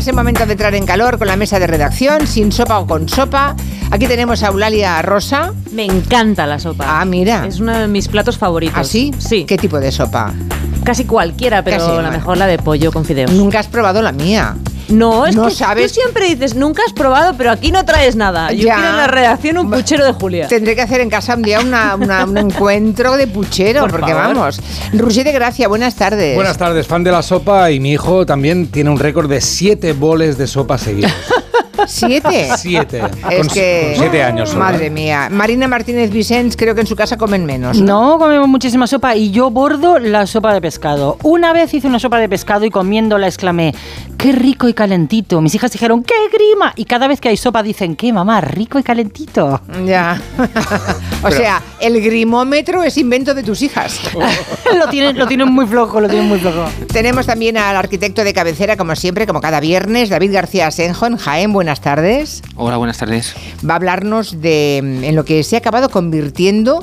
es el momento de entrar en calor con la mesa de redacción, sin sopa o con sopa. Aquí tenemos a Eulalia Rosa. Me encanta la sopa. Ah, mira. Es uno de mis platos favoritos. ¿Ah, sí? Sí. ¿Qué tipo de sopa? Casi cualquiera, pero Casi, la bueno. mejor la de pollo con fideos. Nunca has probado la mía. No, es No que sabes- tú siempre dices, nunca has probado, pero aquí no traes nada. Yo Ya. quiero en la redacción un puchero de Julia. Tendré que hacer en casa un día una- una- un encuentro de puchero, Por porque favor. vamos. Roger de Gracia, buenas tardes. Buenas tardes, fan de la sopa y mi hijo también tiene un récord de siete boles de sopa seguidos. ¿Siete? Siete. Es con, que... con siete años. solo. Madre mía. Marina Martínez Vicens, creo que en su casa comen menos. No comemos muchísima sopa y yo bordo la sopa de pescado. Una vez hice una sopa de pescado y comiéndola exclamé, qué rico y calentito. Mis hijas dijeron, qué grima. Y cada vez que hay sopa dicen, qué mamá, rico y calentito. Ya. o sea, el grimómetro es invento de tus hijas. lo, tienen, lo tienen muy flojo, lo tienen muy flojo. Tenemos también al arquitecto de cabecera, como siempre, como cada viernes, David García Asenjo en Jaén. Buenas tardes. Hola, buenas tardes. Va a hablarnos de mm, en lo que se ha acabado convirtiendo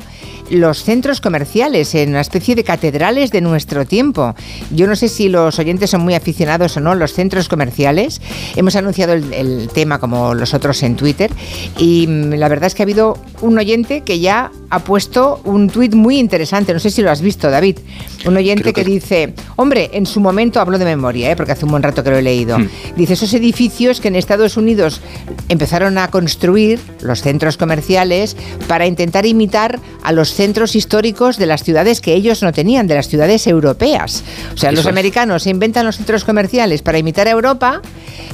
los centros comerciales en una especie de catedrales de nuestro tiempo. Yo no sé si los oyentes son muy aficionados o no a los centros comerciales. Hemos anunciado el, el tema como los otros en Twitter y mm, la verdad es que ha habido un oyente que ya ha puesto un tuit muy interesante. No sé si lo has visto, David. Un oyente que- dice, hombre, en su momento hablo de memoria, ¿eh? porque hace un buen rato que lo he leído. Hmm. Dice, esos edificios que en Estados Unidos empezaron a construir, los centros comerciales, para intentar imitar a los centros históricos de las ciudades que ellos no tenían, de las ciudades europeas. O sea, Eso los americanos se inventan los centros comerciales para imitar a Europa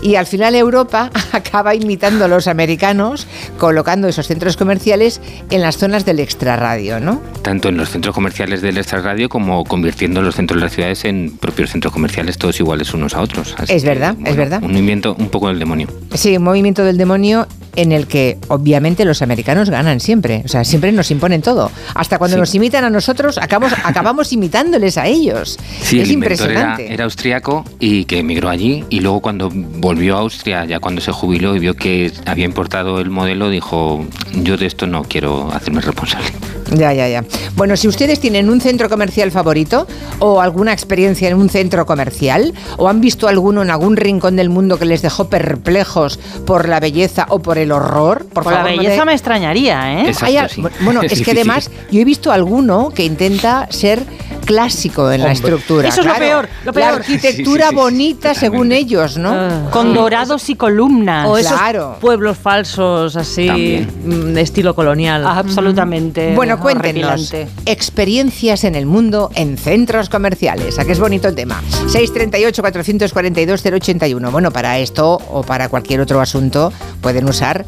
y al final Europa acaba imitando a los americanos colocando esos centros comerciales en las zonas del extrarradio, ¿no? Tanto en los centros comerciales del extrarradio como convirtiendo los centros de las ciudades en propios centros comerciales, todos iguales unos a otros. Así Es que, verdad, es verdad. Un movimiento un poco del demonio. Sí, un movimiento del demonio en el que obviamente los americanos ganan siempre. O sea, siempre nos imponen todo. Hasta cuando Sí. nos imitan a nosotros, acabamos, acabamos imitándoles a ellos. Sí, es el inventor era, impresionante. era austriaco y que emigró allí y luego cuando volvió a Austria, ya cuando se jubiló y vio que había importado el modelo, dijo, yo de esto no quiero hacerme responsable. Ya, ya, ya. Bueno, si ustedes tienen un centro comercial favorito o alguna experiencia en un centro comercial o han visto alguno en algún rincón del mundo que les dejó perplejos por la belleza o por el horror, por, Por la favor, no belleza me extrañaría, ¿eh? Exacto, Hay al- sí. Bueno, Es es, que además yo he visto alguno que intenta ser clásico en la estructura. Eso es lo peor, lo La peor. arquitectura Sí, sí, sí, bonita según ellos, ¿no? Ah. Con dorados y columnas. O esos Claro. pueblos falsos así, También. mm, de estilo colonial. Ah, Absolutamente. Bueno, cuéntenos experiencias en el mundo en centros comerciales. ¿A qué es bonito el tema? 638-442-081. Bueno, para esto o para cualquier otro asunto pueden usar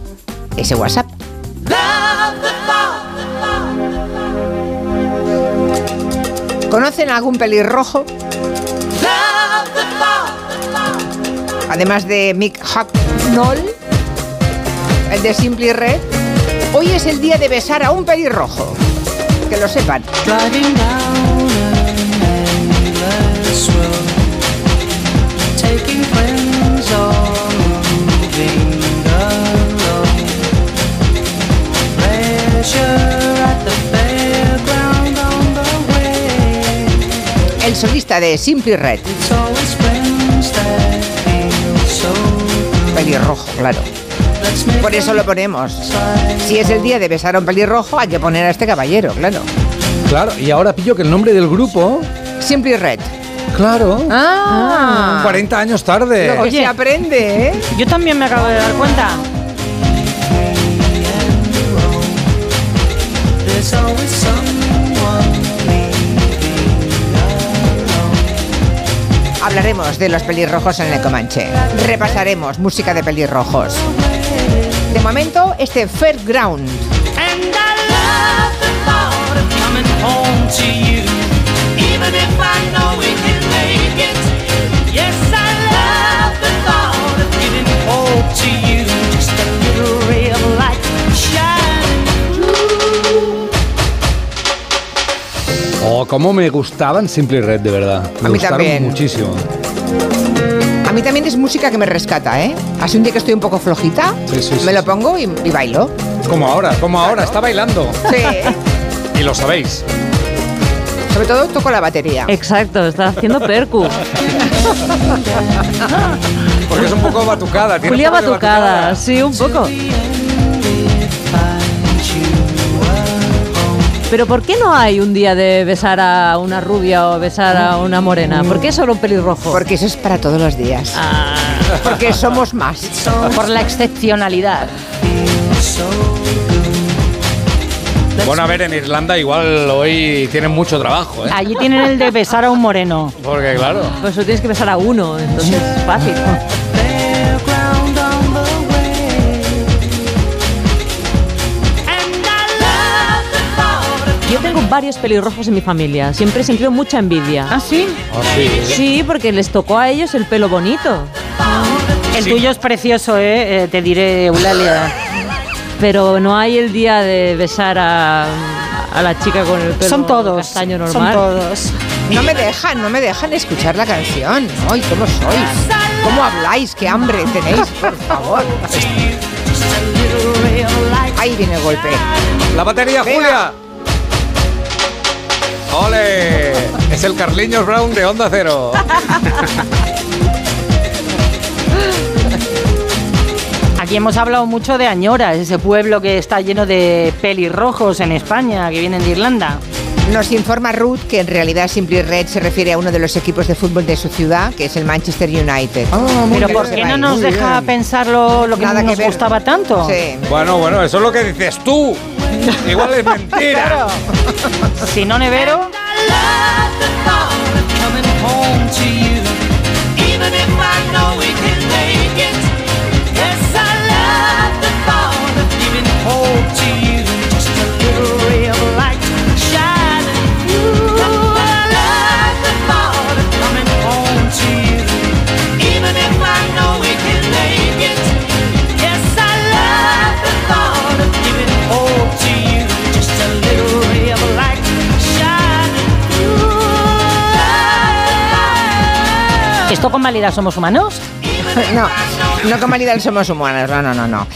ese WhatsApp. ¿Conocen algún pelirrojo? Además de Mick Hucknall, el de Simply Red, hoy es el día de besar a un pelirrojo. Que lo sepan. El solista de Simply Red, pelirrojo, claro. Por eso lo ponemos. Si es el día de besar a un pelirrojo, hay que poner a este caballero, claro. Claro, y ahora pillo que el nombre del grupo, Simply Red. claro, Ah, 40 años tarde. Lo que Oye. se aprende, ¿eh? Yo también me acabo de dar cuenta. Hablaremos de los pelirrojos en el Comanche. Repasaremos música de pelirrojos. De momento, este Fairground. Oh, cómo me gustaban Simply Red, de verdad. Me A mí gustaron también. muchísimo. A mí también es música que me rescata, ¿eh? Así un día que estoy un poco flojita, Sí, sí, sí, me lo pongo y, y bailo. Como ahora, como ahora, está bailando. Sí. Y lo sabéis. Sobre todo toco la batería. Exacto, está haciendo percu. Porque es un poco batucada. tiene Julia poco de Batucada, sí, un poco. Pero ¿por qué no hay un día de besar a una rubia o besar a una morena? ¿Por qué solo un pelirrojo? Porque eso es para todos los días. Ah, Porque somos más. Por la excepcionalidad. Bueno, a ver, en Irlanda igual hoy tienen mucho trabajo, ¿eh? Allí tienen el de besar a un moreno. Porque claro. pues solo tienes que besar a uno, entonces es fácil. Varios pelirrojos en mi familia. Siempre he sentido mucha envidia. ¿Ah, sí? Oh, sí. Sí, porque les tocó a ellos el pelo bonito. El tuyo es precioso, ¿eh? Eh, te diré, Eulalia. Pero no hay el día de besar a, a la chica con el pelo Son todos. castaño Son normal. todos. No me dejan, no me dejan escuchar la canción. Ay, ¿cómo sois? ¿Cómo habláis? ¿Qué hambre tenéis? Por favor. Ahí viene el golpe. ¡La batería, Venga. Julia! ¡Ole! Es el Carliños Brown de Onda Cero. Aquí hemos hablado mucho de Añora, ese pueblo que está lleno de pelirrojos en España, que vienen de Irlanda. Nos informa Ruth que en realidad Simply Red se refiere a uno de los equipos de fútbol de su ciudad, que es el Manchester United. Pero ¿por qué no nos deja pensar lo, lo que Nada nos gustaba tanto? Sí. Bueno, bueno, eso es lo que dices tú. Igual es mentira. Si no, Nevero, ¿esto con válida somos humanos? No, no con Maridal somos humanos, no, no, no, no.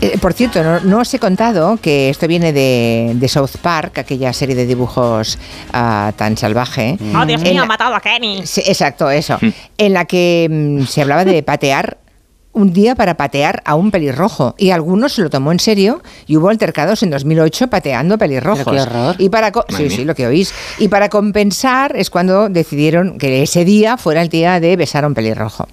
Eh, por cierto, no, no os he contado que esto viene de, de South Park, aquella serie de dibujos ah, tan salvaje. Oh, Dios mío, la- ha matado a Kenny. Sí, exacto, eso. En la que mm, se hablaba de patear un día para patear a un pelirrojo y algunos se lo tomó en serio y hubo altercados en 2008 pateando pelirrojos. Pero qué horror. Y para co- sí, sí, lo que oís. Y para compensar es cuando decidieron que ese día fuera el día de besar a un pelirrojo.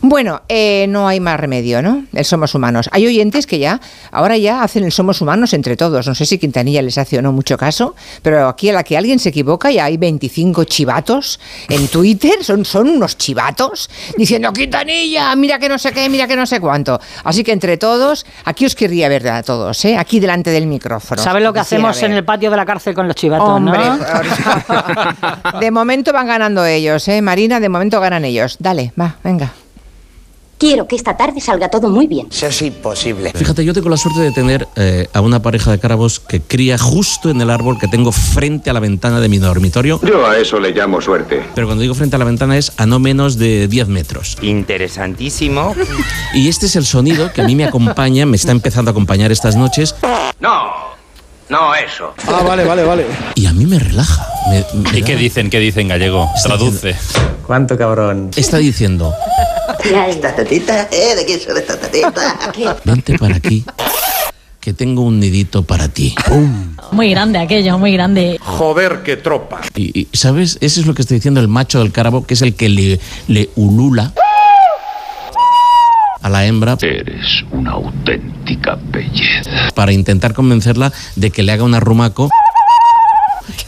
Bueno, eh, no hay más remedio, ¿no? El somos humanos. Hay oyentes que ya, ahora ya hacen el somos humanos entre todos. No sé si Quintanilla les hace o no mucho caso, pero aquí a la que alguien se equivoca ya hay 25 chivatos en Twitter, son, son unos chivatos, diciendo Quintanilla, mira que no sé qué, mira que no sé cuánto. Así que entre todos, aquí os querría ver a todos, ¿eh? Aquí delante del micrófono. ¿Sabes lo que hacemos en el patio de la cárcel con los chivatos, Hombre, no? de momento van ganando ellos, ¿eh? Marina, de momento ganan ellos. Dale, va, venga. Quiero que esta tarde salga todo muy bien. Eso es imposible. Fíjate, yo tengo la suerte de tener eh, a una pareja de cárabos que cría justo en el árbol que tengo frente a la ventana de mi dormitorio. Yo a eso le llamo suerte. Pero cuando digo frente a la ventana es a no menos de 10 metros. Interesantísimo. Y este es el sonido que a mí me acompaña, me está empezando a acompañar estas noches No, no eso. Ah, vale, vale, vale. y a mí me relaja. me- me ¿Y qué dicen? ¿Qué dicen gallego? Traduce. ¿Cuánto cabrón? Está diciendo, ¿Esta tatita? ¿Eh? ¿De quién son estas tatitas? vente para aquí, que tengo un nidito para ti. Muy grande aquello, muy grande. Joder, qué tropa. Y, y, ¿sabes? Eso es lo que está diciendo el macho del cárabo, que es el que le, le ulula a la hembra Eres una auténtica belleza. para intentar convencerla de que le haga un arrumaco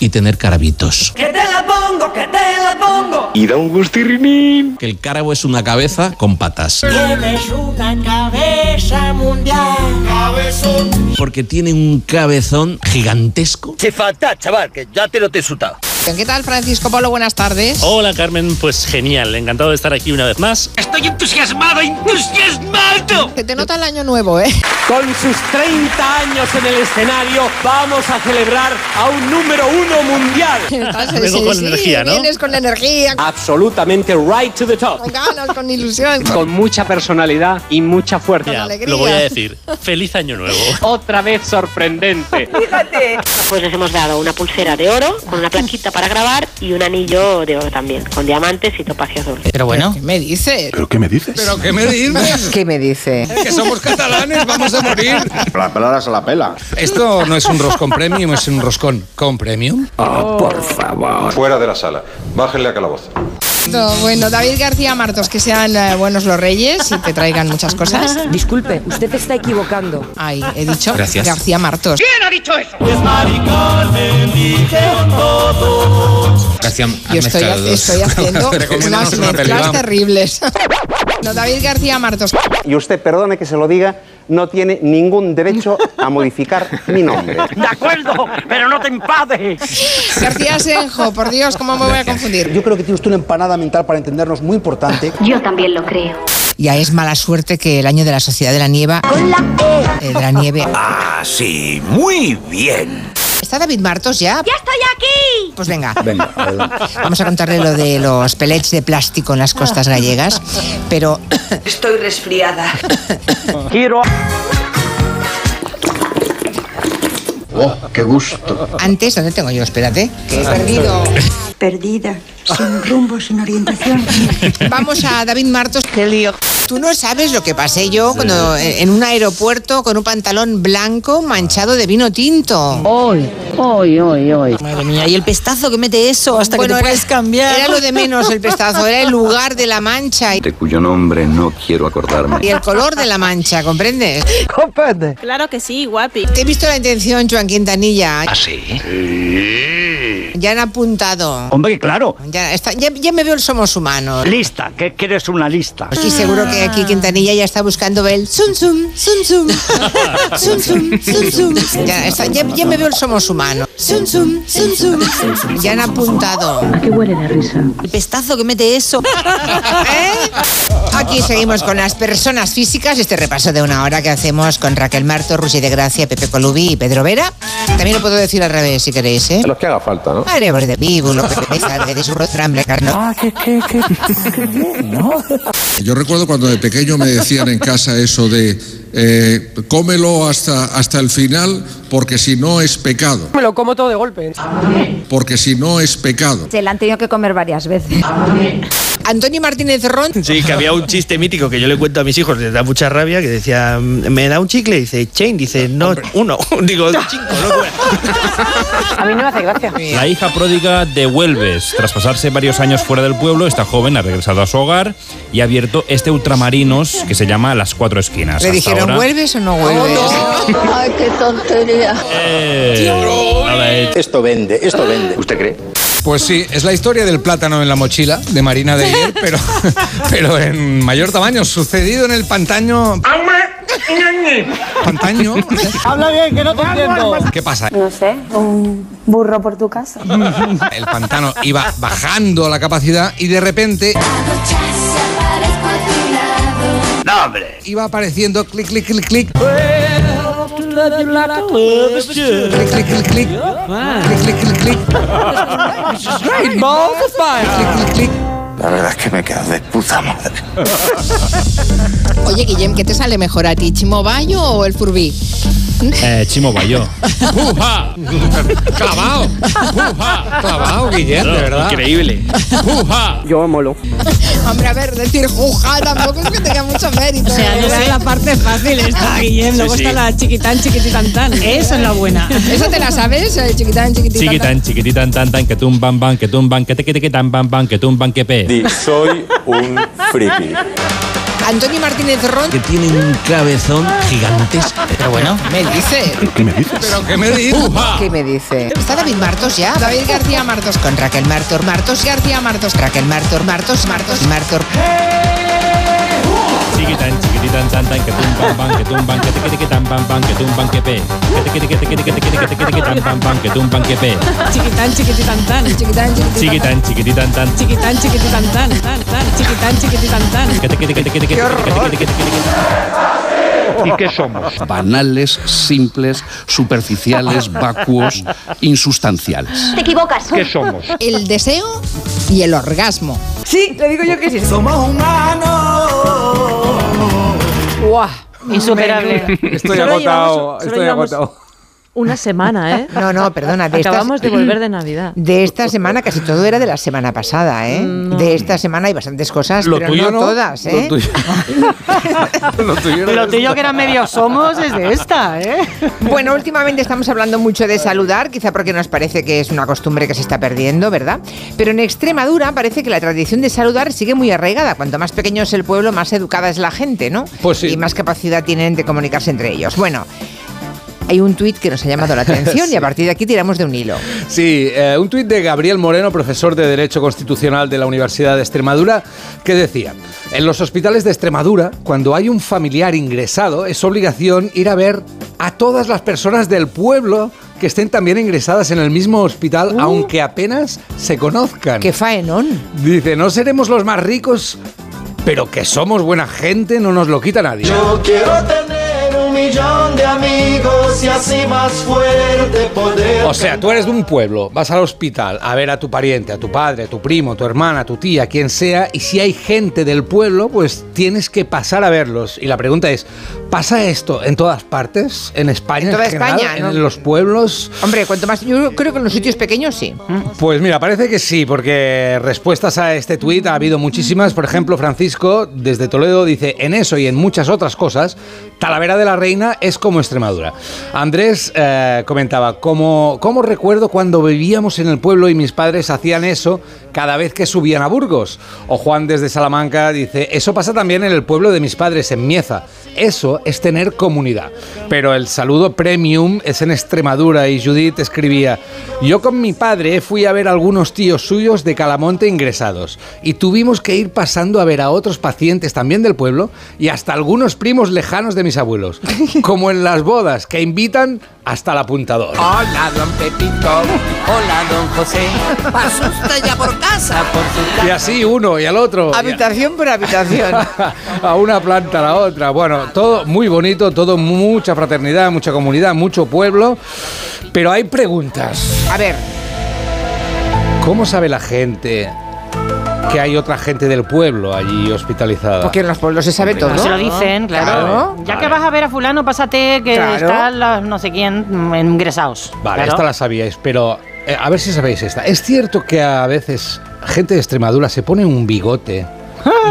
y tener carabitos. Que te la pongo, que te la pongo. Y da un gustirrinín. Que el cárabo es una cabeza con patas. Tienes una cabeza mundial. Cabezón. Porque tiene un cabezón gigantesco. Se falta, chaval, que ya te lo te he sutado. ¿Qué tal, Francisco Polo? Buenas tardes. Hola Carmen, pues genial, encantado de estar aquí una vez más. Estoy entusiasmado, entusiasmado. Se te nota el año nuevo, ¿eh? Con sus 30 años en el escenario, vamos a celebrar a un número uno mundial. Vengo con energía, ¿no? Vienes con energía, Absolutamente right to the top. con ganas, con ilusión. Con mucha personalidad y mucha fuerza. Alegría. lo voy a decir. Feliz año nuevo. Otra vez sorprendente. Pues les hemos dado una pulsera de oro con una plaquita para grabar y un anillo de oro también, con diamantes y topacios dobles. Pero bueno. ¿Qué me dices? ¿Pero qué me dices? ¿Pero qué me dices? ¿Qué me dice? que somos catalanes, vamos a morir. La pelada se la pela. Esto no es un roscón premium, es un roscón con premium. Oh, por favor. Fuera de la sala. Bájenle a calabozo. Bueno, David García Martos, que sean eh, buenos los reyes y te traigan muchas cosas. Disculpe, usted está equivocando. Ay, he dicho Gracias. García Martos. ¿Quién ha dicho eso? Gracias. Yo estoy, estoy haciendo unas mezclas terribles. No, David García Martos. Y usted, perdone que se lo diga, no tiene ningún derecho a modificar mi nombre. De acuerdo, pero no te enfades. García Senjo, por Dios, ¿cómo me voy a confundir? Yo creo que tiene usted una empanada mental para entendernos muy importante. Yo también lo creo. Ya es mala suerte que el año de la Sociedad de la Nieva, eh, de la nieve. Ah, sí, muy bien. ¿Está David Martos ya? ¡Ya estoy aquí! Pues venga, Venga, vamos a contarle lo de los pellets de plástico en las costas gallegas, pero Estoy resfriada. Quiero. Oh, qué gusto. antes, ¿dónde tengo yo? Espérate, que he perdido. Perdida, sin rumbo, sin orientación. Vamos a David Martos. Qué lío. Tú no sabes lo que pasé yo cuando en un aeropuerto con un pantalón blanco manchado de vino tinto. Hoy, hoy, hoy, hoy. Madre mía, y el pestazo que mete eso hasta Bueno, que te era- puedes cambiar. Era lo de menos el pestazo, era el lugar de la mancha De cuyo nombre no quiero acordarme. y el color de la mancha, ¿comprendes? ¡Comprende! Claro que sí, guapi. Te he visto la intención, Joan Quintanilla. ¿Ah, sí? Ya han apuntado. Hombre, claro. Ya, está- ya- ya me veo el Somos Humanos. Lista, ¿qué quieres una lista? Y seguro que aquí Quintanilla ya está buscando el zum zum, zum zum, zum zum, zum zum. Ya, está- ya- ya me veo el Somos Humanos. Zum zum, zum zum. Ya han apuntado. ¿A qué huele la risa? El pestazo que mete eso. ¿Eh? Aquí seguimos con las personas físicas, este repaso de una hora que hacemos con Raquel Marto, Rusi de Gracia, Pepe Colubi y Pedro Vera. También lo puedo decir al revés si queréis, ¿eh? Los que haga falta, ¿no? Madre de vivo, lo que me de su rostramble, carno. Yo recuerdo cuando de pequeño me decían en casa eso de eh, cómelo hasta, hasta el final porque si no es pecado. Me lo como todo de golpe. Porque si no es pecado. Se la han tenido que comer varias veces. Antonio Martínez Ron. Sí, que había un chiste mítico que yo le cuento a mis hijos, les da mucha rabia, que decía, ¿me da un chicle? Dice, Chain, dice, no, uno. Digo, cinco, no A mí no me hace gracia. La hija pródiga de Huelves, tras pasarse varios años fuera del pueblo, esta joven ha regresado a su hogar y ha abierto este ultramarinos que se llama Las Cuatro Esquinas. ¿Le Hasta dijeron ahora- vuelves o no vuelves? Ay, qué tontería. Eh, ver, Esto vende, esto vende. ¿Usted cree? Pues sí, es la historia del plátano en la mochila de Marina de ayer, pero, pero en mayor tamaño, sucedido en el pantaño. ¿Pantaño? Habla bien, que no te entiendo. ¿Qué pasa? No sé, un burro por tu casa. El pantano iba bajando la capacidad y de repente No, hombre. iba apareciendo clic, clic, clic, clic that you to love. Click, click, click, click. Click, click, of fire. La verdad es que me quedas de puta madre. Oye, Guillem, ¿qué te sale mejor a ti, Chimo Bayo o el Furbí? eh, Chimo Bayo. ¡Uja! Clavado. Clavado, Guillem, de verdad. Increíble. ¡Uja! Yo molo. Hombre, a ver, decir juja tampoco es que tenga mucho mérito. O sea, yo sé la parte fácil, está Guillem, luego sí. está la chiquitán, chiquititán, tan. Esa es la buena. ¿Eso te la sabes? eh, Chiquitán, chiquititán. Chiquitán, chiquititán, tan, tan, que tumban, ban, que tumban, que te, que te, que tan, ban, ban, que tumban, que pe. soy un friki. Antonio Martínez Ron. Que tiene un cabezón gigantesco. Pero bueno, me dice. ¿Qué me dices? ¿Pero qué me dices? ¿Qué me dice? ¿Está David Martos ya? David García Martos. Con Raquel Martos, Martos García Martos. Raquel Martos, Martos, Martos, Martos. Chiquitán, chiquititán, tan, tan, que tumban, ban, que tumban, que te, que te, que tumban, que pe. Que te, que te, que tumban, que pe. Chiquitán, chiquititán, tan. Chiquitán, chiquititán. Chiquitán, chiquititán, tan. Chiquitán, chiquititán, tan, tan, tan. Chiquitán, chiquititán, tan. Que te, ¡Buah! Insuperable. Estoy agotado, estoy agotado una semana, ¿eh? No, no, perdona. De Acabamos estas- de volver de Navidad. De esta semana, casi todo era de la semana pasada, ¿eh? Mm, De esta semana hay bastantes cosas, Lo pero tuyo no, no, todas, lo ¿eh? tuyo- Lo tuyo era Lo tuyo que era medio somos es de esta, ¿eh? Bueno, últimamente estamos hablando mucho de saludar, quizá porque nos parece que es una costumbre que se está perdiendo, ¿verdad? Pero en Extremadura parece que la tradición de saludar sigue muy arraigada. Cuanto más pequeño es el pueblo, más educada es la gente, ¿no? Pues sí. Y más capacidad tienen de comunicarse entre ellos. Bueno. Hay un tuit que nos ha llamado la atención y a partir de aquí tiramos de un hilo. Sí, eh, un tuit de Gabriel Moreno, profesor de Derecho Constitucional de la Universidad de Extremadura, que decía, en los hospitales de Extremadura, cuando hay un familiar ingresado, es obligación ir a ver a todas las personas del pueblo que estén también ingresadas en el mismo hospital, aunque apenas se conozcan. ¡Qué faenón! Dice, no seremos los más ricos, pero que somos buena gente no nos lo quita nadie. Yo quiero tener millón de amigos y así más fuerte poder. O sea, tú eres de un pueblo, vas al hospital a ver a tu pariente, a tu padre, a tu primo, tu hermana, tu tía, quien sea, y si hay gente del pueblo, pues tienes que pasar a verlos. Y la pregunta es, ¿pasa esto en todas partes? ¿En España? En toda general? España, ¿no? ¿En los pueblos? Hombre, cuanto más. Yo creo que en los sitios pequeños sí. Pues mira, parece que sí, porque respuestas a este tuit ha habido muchísimas. Por ejemplo, Francisco, desde Toledo, dice, en eso y en muchas otras cosas, Talavera de la Reina es como Extremadura. Andrés eh, comentaba, como, ¿cómo recuerdo cuando vivíamos en el pueblo y mis padres hacían eso cada vez que subían a Burgos? O Juan desde Salamanca dice, eso pasa también en el pueblo de mis padres, en Mieza. Eso es tener comunidad. Pero el saludo premium es en Extremadura y Judith escribía, yo con mi padre fui a ver a algunos tíos suyos de Calamonte ingresados y tuvimos que ir pasando a ver a otros pacientes también del pueblo y hasta algunos primos lejanos de mis abuelos, como en las bodas que invitan hasta el apuntador. Hola, don Pepito. Hola, don José. ¿Pasa usted ya por casa? Por su Y así uno y al otro. Habitación por habitación. a una planta a la otra. Bueno, todo muy bonito, todo mucha fraternidad, mucha comunidad, mucho pueblo. Pero hay preguntas. A ver, ¿Cómo sabe la gente que hay otra gente del pueblo allí hospitalizada? porque en los pueblos se sabe todo. No se lo dicen, claro. Claro. Ya Vale. que vas a ver a fulano, pásate que Claro. están los no sé quién mm, ingresados. Vale, Claro. esta la sabíais, pero a ver si sabéis esta. Es cierto que a veces gente de Extremadura se pone un bigote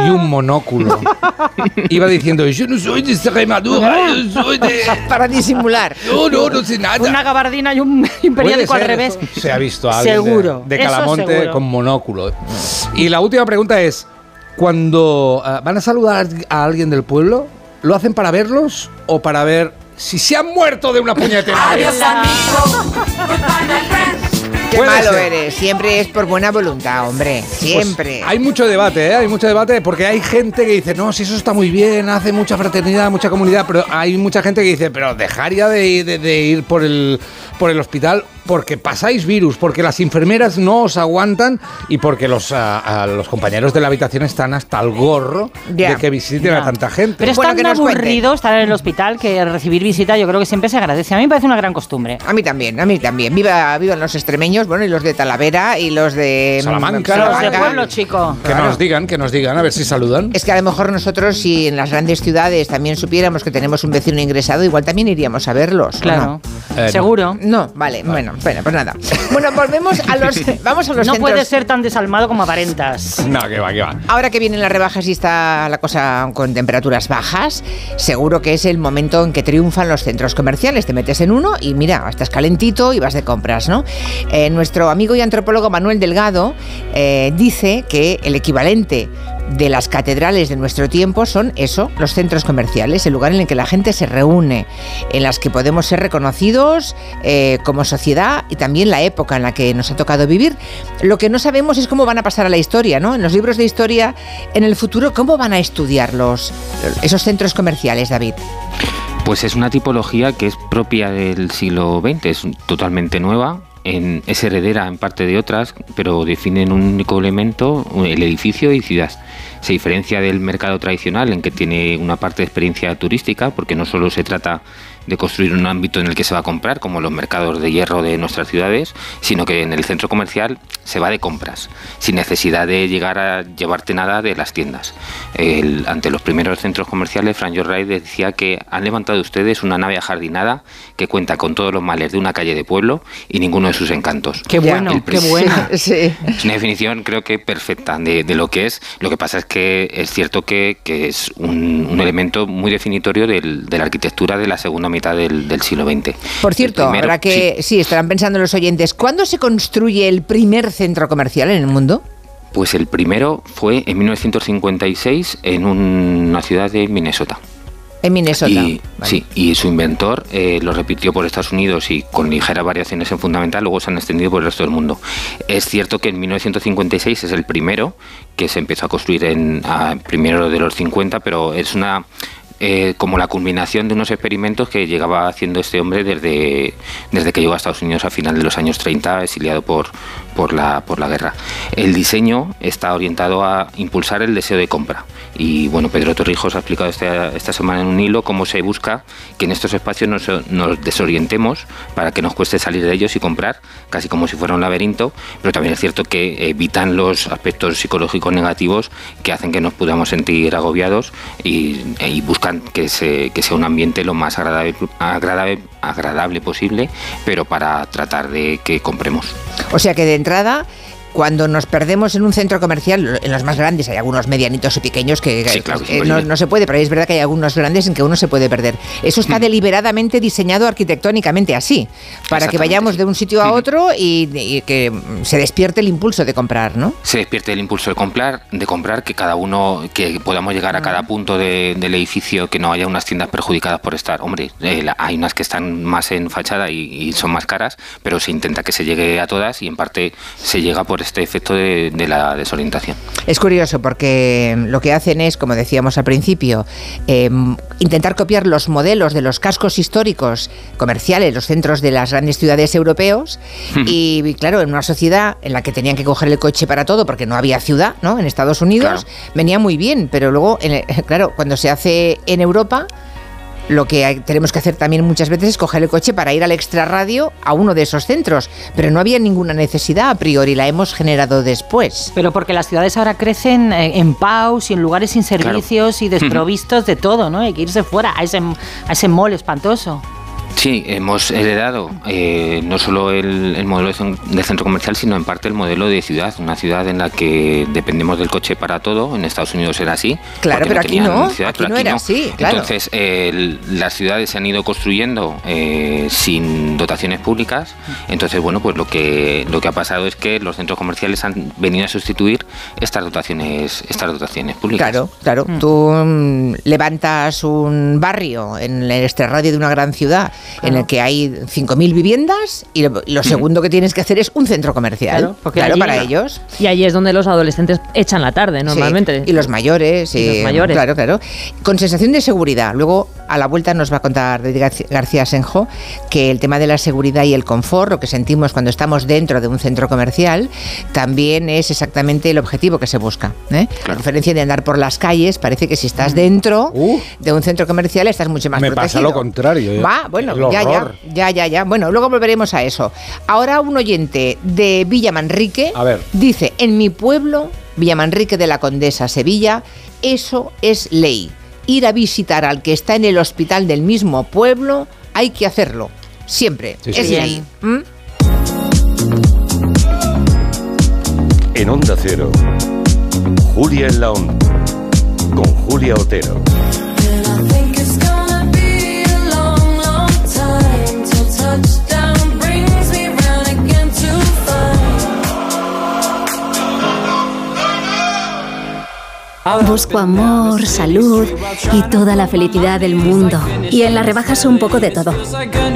y un monóculo. Iba diciendo, yo no soy de Extremadura, yo soy de... Para disimular. No, no, no sé nada. Una gabardina y un Puede periódico al revés. eso Se ha visto a alguien de- Seguro, de, Calamonte seguro. con monóculo. Y la última pregunta es, cuando eh, van a saludar a alguien del pueblo, ¿lo hacen para verlos o para ver si se han muerto de una puñetera? Adiós, amigo. Qué Puede malo ser. eres. Siempre es por buena voluntad, hombre. Siempre. Pues hay mucho debate, ¿eh? Hay mucho debate porque hay gente que dice, no, si eso está muy bien, hace mucha fraternidad, mucha comunidad, pero hay mucha gente que dice, pero dejar ya de, de- de ir por el, por el hospital porque pasáis virus, porque las enfermeras no os aguantan y porque los, ah, ah, los compañeros de la habitación están hasta el gorro de que visiten a tanta gente. Pero es Bueno, tan que aburrido estar en el hospital que recibir visita yo creo que siempre se agradece. A mí me parece una gran costumbre. A mí también, a mí también. Viva, vivan los extremeños, bueno, y los de Talavera y los de mm, Salamanca. Los de pueblo, chico. que nos digan, que nos digan, a ver si saludan. Es que a lo mejor nosotros, si en las grandes ciudades también supiéramos que tenemos un vecino ingresado, igual también iríamos a verlos. ¿o Claro. Eh, no. Seguro. No, vale, bueno, bueno, pues nada. Bueno, volvemos a los. Vamos a los No centros. puede ser tan desalmado como aparentas. No, que va, que va. Ahora que vienen las rebajas y está la cosa con temperaturas bajas, seguro que es el momento en que triunfan los centros comerciales. Te metes en uno y mira, estás calentito y vas de compras, ¿no? Eh, nuestro amigo y antropólogo Manuel Delgado eh, dice que el equivalente de las catedrales de nuestro tiempo son eso, los centros comerciales, el lugar en el que la gente se reúne, en las que podemos ser reconocidos eh, como sociedad y también la época en la que nos ha tocado vivir. Lo que no sabemos es cómo van a pasar a la historia, ¿no? En los libros de historia, en el futuro, ¿cómo van a estudiar los, esos centros comerciales, David? Pues es una tipología que es propia del siglo XX, es totalmente nueva, en- es heredera en parte de otras, pero definen un único elemento, el edificio y ciudad. Se diferencia del mercado tradicional en que tiene una parte de experiencia turística, porque no solo se trata de construir un ámbito en el que se va a comprar, como los mercados de hierro de nuestras ciudades, sino que en el centro comercial se va de compras, sin necesidad de llegar a llevarte nada de las tiendas. El- ante los primeros centros comerciales, Frank Wright decía que han levantado ustedes una nave ajardinada que cuenta con todos los males de una calle de pueblo y ninguno de sus encantos. Qué bueno, qué bueno. Sí. es una definición creo que perfecta de, de lo que es. Lo que pasa es que es cierto que, que es un, un elemento muy definitorio del- de la arquitectura de la segunda mitad del, del siglo XX. Por cierto, primero- ahora que sí. estarán pensando los oyentes, ¿cuándo se construye el primer centro comercial en el mundo? Pues el primero fue en 1956 en un- una ciudad de Minnesota. En Minnesota. Y, Sí, y su inventor eh, lo repitió por Estados Unidos y con ligeras variaciones en fundamental, luego se han extendido por el resto del mundo. Es cierto que en 1956 es el primero que se empezó a construir en a primero de los 50, pero es una eh, como la culminación de unos experimentos que llegaba haciendo este hombre desde, desde que llegó a Estados Unidos a final de los años 30, exiliado por, por, la, por la guerra. El diseño está orientado a impulsar el deseo de compra. Y bueno, Pedro Torrijos ha explicado esta, esta semana en un hilo cómo se busca que en estos espacios nos, nos desorientemos para que nos cueste salir de ellos y comprar, casi como si fuera un laberinto, pero también es cierto que evitan los aspectos psicológicos negativos que hacen que nos podamos sentir agobiados y, y que, se, que sea un ambiente lo más agradable, agradable, agradable posible, pero para tratar de que compremos. O sea que de entrada, cuando nos perdemos en un centro comercial, en los más grandes hay algunos medianitos y pequeños que Sí, claro, eh, no, no se puede, pero es verdad que hay algunos grandes en que uno se puede perder. Eso está deliberadamente diseñado arquitectónicamente así, para que vayamos de un sitio a otro y, y que se despierte el impulso de comprar, ¿no? se despierte el impulso de comprar, de comprar que cada uno, que podamos llegar a cada punto de- del edificio, que no haya unas tiendas perjudicadas por estar. Hombre, eh, la- hay unas que están más en fachada y, y son más caras, pero se intenta que se llegue a todas y en parte se llega por este efecto de, de la desorientación. Es curioso porque mm, lo que hacen es, como decíamos al principio, eh, intentar copiar los modelos de los cascos históricos comerciales, los centros de las grandes ciudades europeos. y, y, claro, en una sociedad en la que tenían que coger el coche para todo porque no había ciudad, ¿no? En Estados Unidos venía muy bien, pero luego, en el- claro, cuando se hace en Europa. Lo que hay- tenemos que hacer también muchas veces es coger el coche para ir al extrarradio a uno de esos centros, pero no había ninguna necesidad a priori, la hemos generado después. Pero porque las ciudades ahora crecen eh, en paus y en lugares sin servicios y desprovistos de todo, ¿no? Hay que irse fuera a ese, a ese mall espantoso. Sí, hemos heredado eh, no solo el, el modelo de cen- de centro comercial, sino en parte el modelo de ciudad. Una ciudad en la que dependemos del coche para todo. En Estados Unidos era así. Claro, pero aquí tenían no, ciudad, aquí pero no era así, claro. Entonces, eh, las ciudades se han ido construyendo eh, sin dotaciones públicas. Entonces, bueno, pues lo que, lo que ha pasado es que los centros comerciales han venido a sustituir estas dotaciones, estas dotaciones públicas. Claro, claro. Tú mm, levantas un barrio en el extrarradio de una gran ciudad en el que hay 5.000 viviendas y lo, lo segundo que tienes que hacer es un centro comercial. Claro, porque claro, allí- para ellos. Y ahí es donde los adolescentes echan la tarde, normalmente. Sí, Y los mayores. Y los eh, mayores. Claro, claro. Con sensación de seguridad. Luego, a la vuelta nos va a contar García Senjo que el tema de la seguridad y el confort, lo que sentimos cuando estamos dentro de un centro comercial, también es exactamente el objetivo que se busca. ¿eh? A diferencia de andar por las calles, parece que si estás dentro de un centro comercial estás mucho más Me protegido. pasa lo contrario. eh. Va, bueno, ya, ya, ya, ya, ya. Bueno, luego volveremos a eso. Ahora un oyente de Villa Manrique A ver. dice, en mi pueblo, Villa Manrique de la Condesa, Sevilla, eso es ley. Ir a visitar al que está en el hospital del mismo pueblo, hay que hacerlo. Siempre. Sí, sí. es ley. ¿Mm? En Onda Cero, Julia en la Onda, con Julia Otero. Busco amor, salud y toda la felicidad del mundo. Y en las rebajas un poco de todo.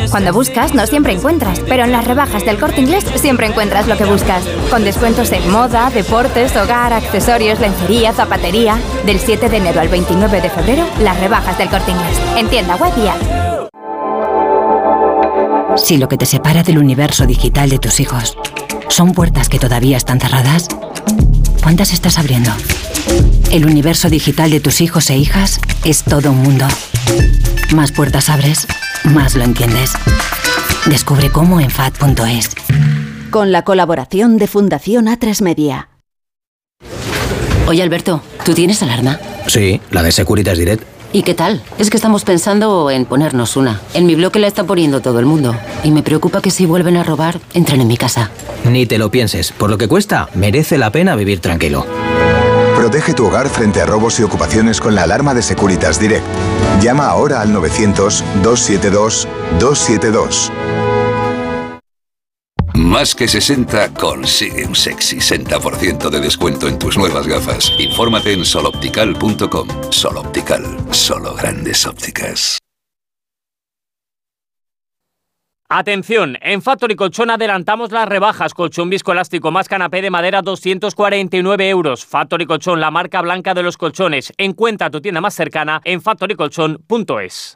Cuando buscas, no siempre encuentras, pero en las rebajas del corte inglés siempre encuentras lo que buscas. Con descuentos en moda, deportes, hogar, accesorios, lencería, zapatería. Del 7 de enero al 29 de febrero, las rebajas del corte inglés. En tienda web. Si lo que te separa del universo digital de tus hijos son puertas que todavía están cerradas, ¿cuántas estás abriendo? El universo digital de tus hijos e hijas es todo un mundo. Más puertas abres, más lo entiendes. Descubre cómo en FAD.es. Con la colaboración de Fundación A3 Media. Oye Alberto, ¿tú tienes alarma? Sí, la de Securitas Direct. ¿Y qué tal? Es que estamos pensando en ponernos una. En mi bloque la está poniendo todo el mundo. Y me preocupa que si vuelven a robar, entren en mi casa. Ni te lo pienses, por lo que cuesta, merece la pena vivir tranquilo. Protege tu hogar frente a robos y ocupaciones con la alarma de Securitas Direct. Llama ahora al 900-272-272. Más que 60 consigue un sexy 60% de descuento en tus nuevas gafas. Infórmate en soloptical.com. Soloptical, solo grandes ópticas. Atención, en Factory Colchón adelantamos las rebajas. Colchón viscoelástico más canapé de madera 249 euros. Factory Colchón, la marca blanca de los colchones. Encuentra tu tienda más cercana en factorycolchón.es.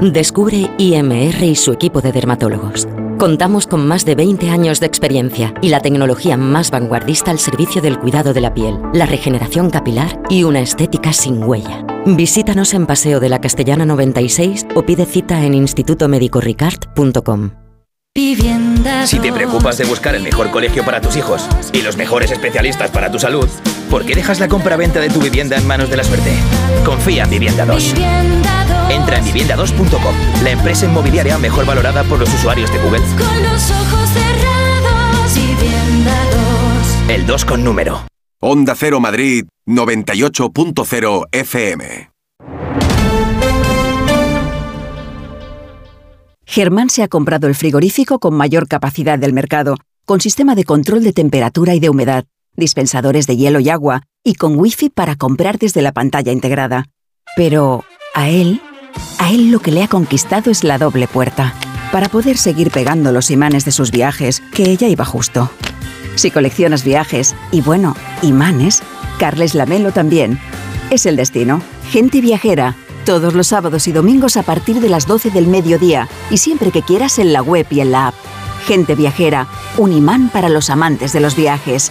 Descubre IMR y su equipo de dermatólogos. Contamos con más de 20 años de experiencia y la tecnología más vanguardista al servicio del cuidado de la piel, la regeneración capilar y una estética sin huella. Visítanos en Paseo de la Castellana 96 o pide cita en institutomedicoricard.com. Si te preocupas de buscar el mejor colegio para tus hijos y los mejores especialistas para tu salud, ¿por qué dejas la compra-venta de tu vivienda en manos de la suerte? Confía en Vivienda 2. Entra en vivienda2.com, la empresa inmobiliaria mejor valorada por los usuarios de Google. Con los ojos cerrados, vivienda 2. El 2 con número. Onda Cero Madrid 98.0 FM. Germán se ha comprado el frigorífico con mayor capacidad del mercado, con sistema de control de temperatura y de humedad, dispensadores de hielo y agua y con wifi para comprar desde la pantalla integrada. Pero a él, a él lo que le ha conquistado es la doble puerta, para poder seguir pegando los imanes de sus viajes, que ella iba justo. Si coleccionas viajes y bueno, imanes, Carles Lamelo también. Es el destino. Gente viajera. Todos los sábados y domingos a partir de las 12 del mediodía y siempre que quieras en la web y en la app. Gente viajera. Un imán para los amantes de los viajes.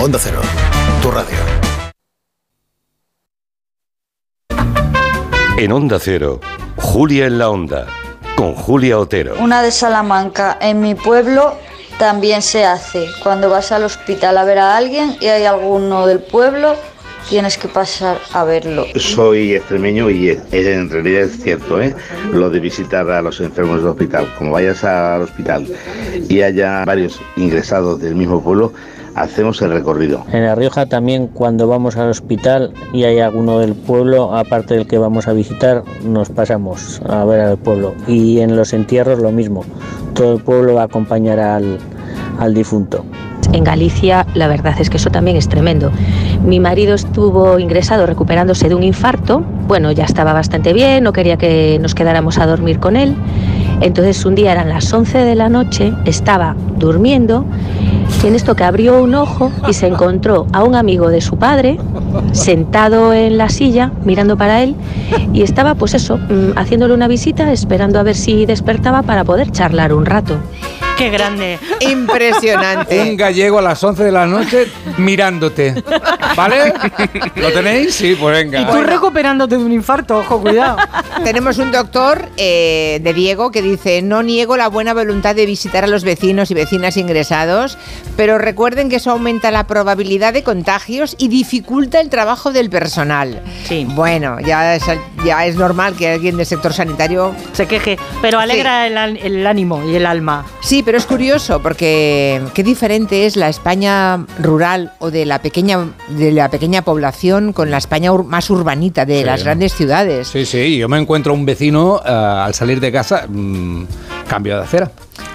Onda Cero, tu radio. En Onda Cero, Julia en la Onda, con Julia Otero. Una de Salamanca, en mi pueblo también se hace. Cuando vas al hospital a ver a alguien y hay alguno del pueblo, tienes que pasar a verlo. Soy extremeño y es- es- en realidad es cierto, ¿eh? lo de visitar a los enfermos del hospital. Como vayas al hospital y haya varios ingresados del mismo pueblo, hacemos el recorrido. En La Rioja también cuando vamos al hospital y hay alguno del pueblo, aparte del que vamos a visitar, nos pasamos a ver al pueblo. Y en los entierros lo mismo, todo el pueblo va a acompañar al, al difunto. En Galicia la verdad es que eso también es tremendo. Mi marido estuvo ingresado recuperándose de un infarto, bueno, ya estaba bastante bien, no quería que nos quedáramos a dormir con él. Entonces un día eran las 11 de la noche, estaba durmiendo en esto que abrió un ojo y se encontró a un amigo de su padre sentado en la silla mirando para él y estaba pues eso, mm, haciéndole una visita, esperando a ver si despertaba para poder charlar un rato. ¡Qué grande! Impresionante. Un gallego a las 11 de la noche mirándote. ¿Vale? ¿Lo tenéis? Sí, pues venga. Y tú recuperándote de un infarto, ojo, cuidado. Tenemos un doctor eh, de Diego que dice, no niego la buena voluntad de visitar a los vecinos y vecinas ingresados, pero recuerden que eso aumenta la probabilidad de contagios y dificulta el trabajo del personal. Sí. Bueno, ya es, ya es normal que alguien del sector sanitario... Se queje, pero alegra el, an- el ánimo y el alma. Sí, pero es curioso porque qué diferente es la España rural o de la pequeña de la pequeña población con la España ur- más urbanita de Sí. las grandes ciudades. Sí, sí, yo me encuentro un vecino eh, al salir de casa, mm, cambio de acera.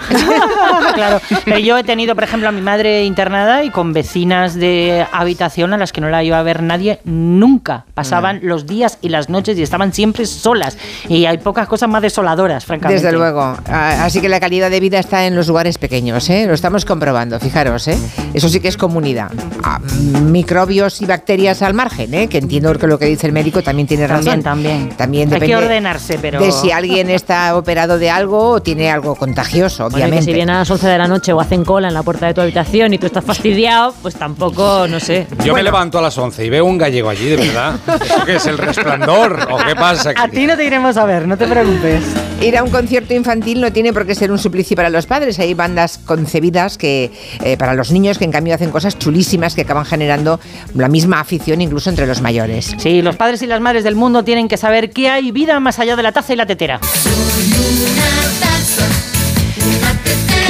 claro, pero yo he tenido, por ejemplo, a mi madre internada y con vecinas de habitación a las que no la iba a ver nadie nunca. Pasaban Mm. los días y las noches y estaban siempre solas. Y hay pocas cosas más desoladoras, francamente. Desde luego. Ah, Así que la calidad de vida está en los lugares pequeños, ¿eh? Lo estamos comprobando, fijaros, ¿eh? Eso sí que es comunidad. Ah, microbios y bacterias al margen, ¿eh? Que entiendo que lo que dice el médico también tiene razón. También, también. También Hay que ordenarse, pero... de si alguien está operado de algo o tiene algo contagioso, Bueno, y que obviamente. si vienen a las 11 de la noche o hacen cola en la puerta de tu habitación y tú estás fastidiado, pues tampoco, no sé. Yo me levanto a las 11 y veo un gallego allí, de verdad. ¿Eso qué es el resplandor? ¿O qué pasa aquí? A ti no te iremos a ver, no te preocupes. Ir a un concierto infantil no tiene por qué ser un suplicio para los padres. Hay bandas concebidas que eh, para los niños que en cambio hacen cosas chulísimas que acaban generando la misma afición incluso entre los mayores. Sí, los padres y las madres del mundo tienen que saber que hay vida más allá de la taza y la tetera.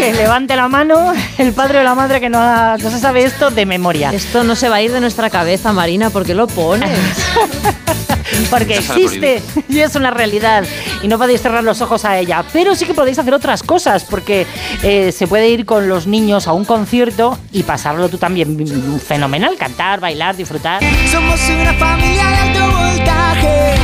Que levante la mano el padre o la madre que no, ha- no se sabe esto de memoria. Esto no se va a ir de nuestra cabeza, Marina, porque lo pones. Porque existe y es una realidad y no podéis cerrar los ojos a ella. Pero sí que podéis hacer otras cosas porque eh, se puede ir con los niños a un concierto y pasarlo tú también fenomenal, cantar, bailar, disfrutar. Somos una familia de alto voltaje,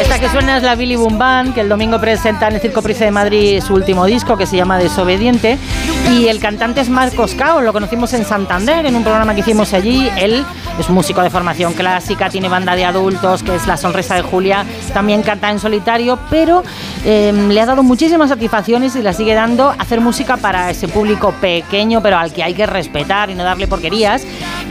Esta que suena es la Billy Boom Band, que el domingo presenta en el Circo Price de Madrid su último disco que se llama Desobediente. Y el cantante es Marcos Cao, lo conocimos en Santander en un programa que hicimos allí. Él es músico de formación clásica, tiene banda de adultos, que es La Sonrisa de Julia. También canta en solitario, pero eh, le ha dado muchísimas satisfacciones y la sigue dando hacer música para ese público pequeño, pero al que hay que respetar y no darle porquerías,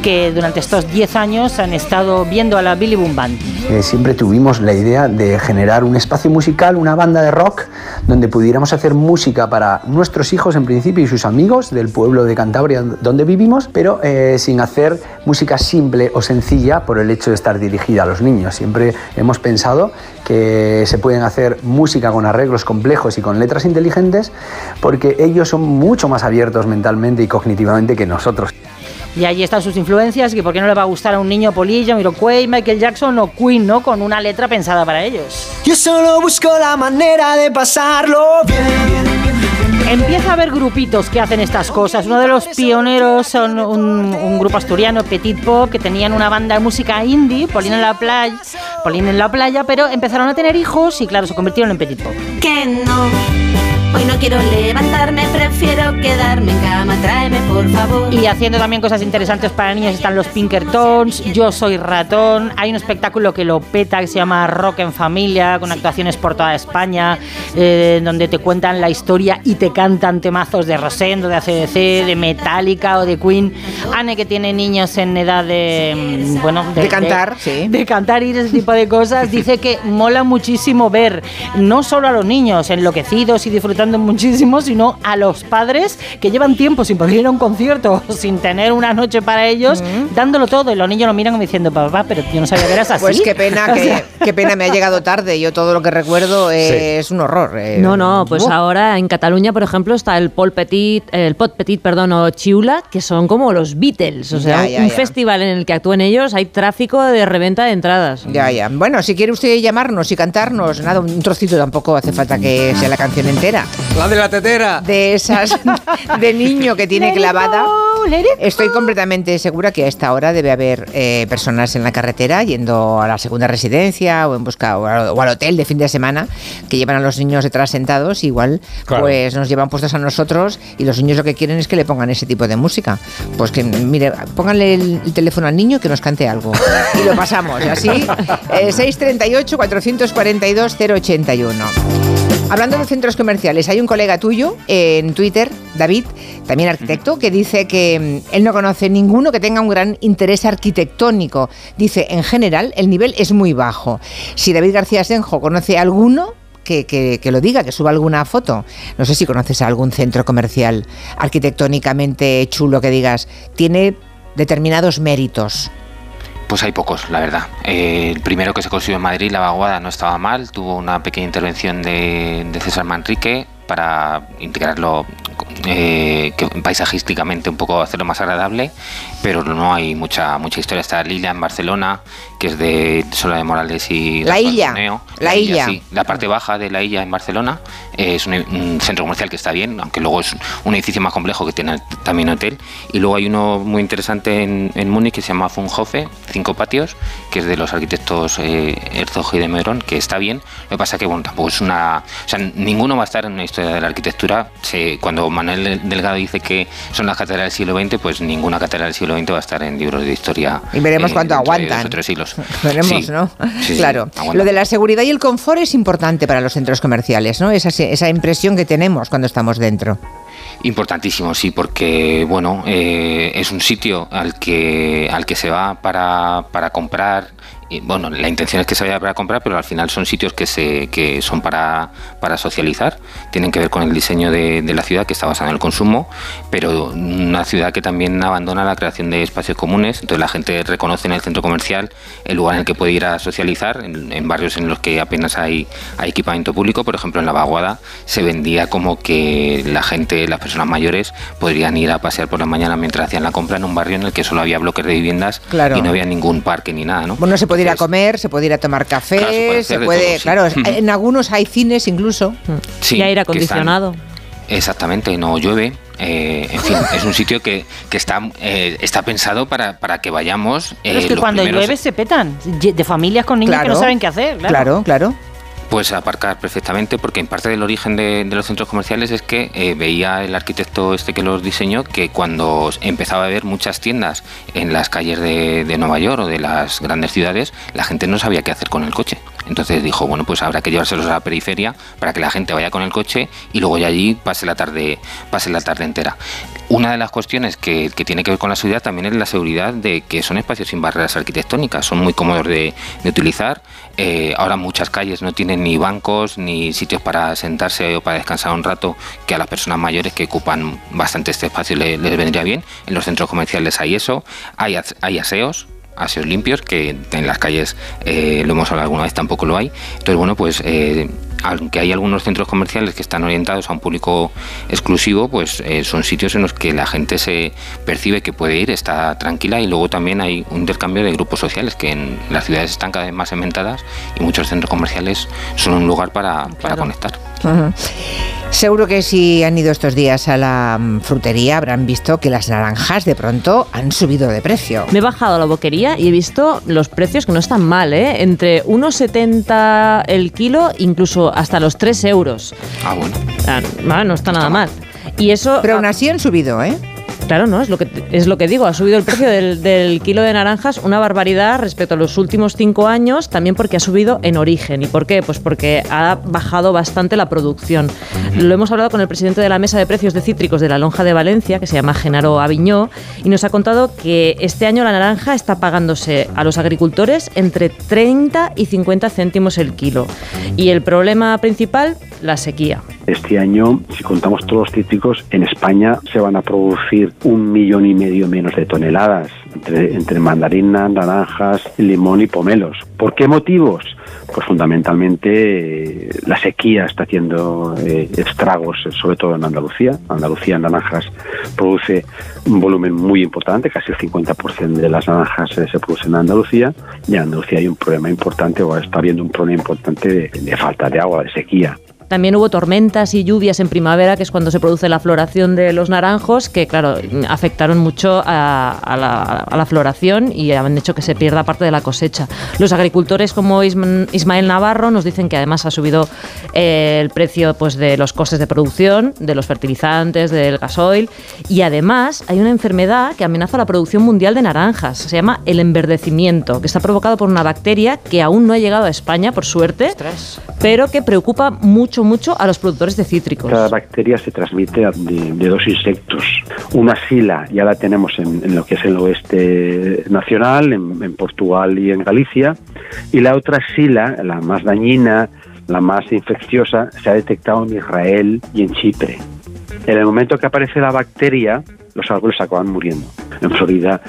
que durante estos 10 años han estado viendo a la Billy Boom Band. Eh, siempre tuvimos la idea de generar un espacio musical, una banda de rock, donde pudiéramos hacer música para nuestros hijos en principio y sus amigos del pueblo de Cantabria donde vivimos, pero eh, sin hacer música simple o sencilla por el hecho de estar dirigida a los niños. Siempre hemos pensado que se pueden hacer música con arreglos complejos y con letras inteligentes porque ellos son mucho más abiertos mentalmente y cognitivamente que nosotros. Y ahí están sus influencias, que por qué no le va a gustar a un niño Polilla, Miroquay, Michael Jackson o Queen, ¿no? Con una letra pensada para ellos. Yo solo busco la manera de pasarlo bien. Empieza a haber grupitos que hacen estas cosas. Uno de los pioneros son un, grupo asturiano, Petit Pop, que tenían una banda de música indie, Polín en la playa, en la playa, pero empezaron a tener hijos y claro, se convirtieron en Petit Pop. Hoy no quiero levantarme, prefiero quedarme en cama, tráeme por favor. Y haciendo también cosas interesantes para niños están los Pinkertons, Yo Soy Ratón, hay un espectáculo que lo peta que se llama Rock en Familia, con actuaciones por toda España, eh, donde te cuentan la historia y te cantan temazos de Rosendo, de ACDC, de Metallica o de Queen. Anne, que tiene niños en edad de... mm, Bueno, De cantar, sí. De cantar y ese tipo de cosas, dice que mola muchísimo ver no solo a los niños enloquecidos y disfrutando muchísimo, sino a los padres que llevan tiempo sin poder ir a un concierto, sin tener una noche para ellos, dándolo todo. Y los niños lo miran diciendo, papá, pero yo no sabía que eras así. Pues qué pena, O que, sea, qué pena me ha llegado tarde. Yo todo lo que recuerdo eh, es un horror. eh. No, no, pues ahora en Cataluña, por ejemplo, está el Pol Petit, el Pot Petit, perdón, o Chiula, que son como los Beatles. O sea, Ya, ya, un ya. festival en el que actúen ellos, hay tráfico de reventa de entradas. Ya, ya. Bueno, si quiere usted llamarnos y cantarnos, nada, un trocito tampoco hace falta que sea la canción entera. La de la tetera. de esas de niño que tiene clavada. Estoy completamente segura que a esta hora debe haber eh, personas en la carretera yendo a la segunda residencia o en busca o, a- o al hotel de fin de semana que llevan a los niños detrás sentados. Igual, Claro. pues nos llevan puestos a nosotros y los niños lo que quieren es que le pongan ese tipo de música. Pues que mire, pónganle el, el teléfono al niño que nos cante algo y lo pasamos. Y así, eh, 638 442 081. Hablando de centros comerciales, hay un colega tuyo en Twitter, David, también arquitecto, que dice que mm, él no conoce ninguno que tenga un gran interés arquitectónico. Dice, en general, el nivel es muy bajo. Si David García Senjo conoce alguno, que, que- que lo diga, que suba alguna foto. No sé si conoces a algún centro comercial arquitectónicamente chulo que digas, tiene determinados méritos. Pues hay pocos, la verdad. Eh, el primero que se construyó en Madrid, la vaguada, no estaba mal. Tuvo una pequeña intervención de, de César Manrique para integrarlo eh, que paisajísticamente un poco hacerlo más agradable, pero no hay mucha mucha historia. Está Lila en Barcelona, que es de Sola de Morales y La Illa. La Illa. sí. La parte baja de la Illa en Barcelona eh, es un, un centro comercial que está bien, aunque luego es un edificio más complejo que tiene también hotel. Y luego hay uno muy interesante en, en Múnich que se llama Funhofe, cinco patios, que es de los arquitectos eh, Herzog y de Meron, que está bien. Lo que pasa que bueno, tampoco es una... O sea, ninguno va a estar en la historia de la arquitectura. Se- cuando Manuel Delgado dice que son las catedrales del siglo XX, pues ninguna catedral del siglo XX va a estar en libros de historia. Y veremos eh, cuánto de aguantan. o tres siglos. Veremos, Sí, ¿no? sí, claro. Lo de la seguridad y el confort es importante para los centros comerciales, ¿no? Esa, esa impresión que tenemos cuando estamos dentro. Importantísimo, sí, porque bueno, eh, es un sitio al que al que se va para, para comprar. Y, bueno, la intención es que se vaya para comprar, pero al final son sitios que se que son para, para socializar. Tienen que ver con el diseño de, de la ciudad que está basado en el consumo, pero una ciudad que también abandona la creación de espacios comunes. Entonces la gente reconoce en el centro comercial el lugar en el que puede ir a socializar, en, en barrios en los que apenas hay, hay equipamiento público. Por ejemplo, en la Vaguada se vendía como que la gente, las personas mayores, podrían ir a pasear por la mañana mientras hacían la compra en un barrio en el que solo había bloques de viviendas Claro. y no había ningún parque ni nada, ¿no? Bueno, se puede ir a comer, se puede ir a tomar café, Claro, se puede se todo, claro, Ujú. en algunos hay cines incluso. Sí, y aire acondicionado. Exactamente, no llueve. eh, en fin, es un sitio que, que está, eh, está pensado para, para que vayamos. Pero es eh, que los cuando primeros- llueve se petan. De familias con niños que no saben qué hacer. Claro, claro. Pues aparcar perfectamente, porque en parte del origen de, los centros comerciales es que eh, veía el arquitecto este que los diseñó que cuando empezaba a haber muchas tiendas en las calles de, de Nueva York o de las grandes ciudades, la gente no sabía qué hacer con el coche. Entonces dijo, bueno, pues habrá que llevárselos a la periferia para que la gente vaya con el coche y luego ya allí pase la tarde, pase la tarde entera. Una de las cuestiones que, tiene que ver con la seguridad también es la seguridad de que son espacios sin barreras arquitectónicas, son muy cómodos de, utilizar. Eh, ahora muchas calles no tienen ni bancos ni sitios para sentarse o para descansar un rato, que a las personas mayores que ocupan bastante este espacio le- les, vendría bien. En los centros comerciales hay eso, hay aseos, aseos limpios, que en las calles, eh, lo hemos hablado alguna vez, tampoco lo hay. Entonces, bueno, pues eh, aunque hay algunos centros comerciales que están orientados a un público exclusivo, pues eh, son sitios en los que la gente se percibe que puede ir, está tranquila y luego también hay un intercambio de grupos sociales que en las ciudades están cada vez más cementadas y muchos centros comerciales son un lugar para, para conectar. Seguro que si han ido estos días a la mm, frutería habrán visto que las naranjas de pronto han subido de precio. Me he bajado a la boquería y he visto los precios que no están mal, ¿eh? Entre 1,70 el kilo, incluso hasta los 3 euros. Ah, bueno. Ah, no está nada mal. Y eso. Pero aún así han subido, ¿eh? Claro, no, es lo que es lo que digo. Ha subido el precio del, del kilo de naranjas una barbaridad respecto a los últimos cinco años, también porque ha subido en origen. ¿Y por qué? Pues porque ha bajado bastante la producción. Lo hemos hablado con el presidente de la mesa de precios de cítricos de la Lonja de Valencia, que se llama Genaro Aviñó, y nos ha contado que este año la naranja está pagándose a los agricultores entre 30 y 50 céntimos el kilo. Y el problema principal, la sequía. Este año, si contamos todos los cítricos, en España se van a producir un millón y medio menos de toneladas entre, entre mandarinas, naranjas, limón y pomelos. ¿Por qué motivos? Pues fundamentalmente eh, la sequía está haciendo eh, estragos, sobre todo en Andalucía. Andalucía en naranjas produce un volumen muy importante, casi el 50% de las naranjas eh, se producen en Andalucía. Y en Andalucía hay un problema importante, o está habiendo un problema importante de falta de agua, de sequía. También hubo tormentas y lluvias en primavera, que es cuando se produce la floración de los naranjos, que claro, afectaron mucho a, a la, a la floración y han hecho que se pierda parte de la cosecha. Los agricultores como Isma- Ismael Navarro nos dicen que además ha subido eh, el precio pues, de los costes de producción, de los fertilizantes, del gasoil y además hay una enfermedad que amenaza la producción mundial de naranjas. Se llama el enverdecimiento, que está provocado por una bacteria que aún no ha llegado a España, por suerte, pero que preocupa mucho, mucho a los productores de cítricos. Cada bacteria se transmite de, de dos insectos. Una sila ya la tenemos en, en lo que es el oeste nacional, en, en Portugal y en Galicia, y la otra sila, la más dañina, la más infecciosa, se ha detectado en Israel y en Chipre. En el momento que aparece la bacteria, los árboles acaban muriendo. En Florida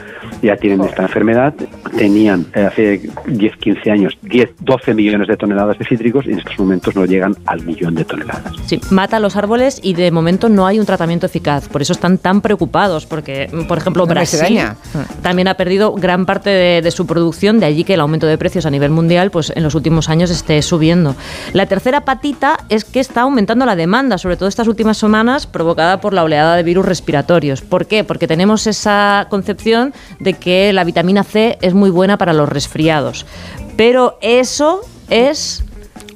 ya tienen esta enfermedad, tenían eh, hace 10, 15 años 10, 12 millones de toneladas de cítricos y en estos momentos no llegan al millón de toneladas. Sí, mata los árboles y de momento no hay un tratamiento eficaz. Por eso están tan preocupados, porque, mm, por ejemplo, No Brasil extraña. también ha perdido gran parte de, de su producción, de allí que el aumento de precios a nivel mundial pues, en los últimos años esté subiendo. La tercera patita es que está aumentando la demanda, sobre todo estas últimas semanas, provocada por la oleada de virus respiratorios. ¿Por qué? Porque tenemos esa concepción de que la vitamina C es muy buena para los resfriados. Pero eso es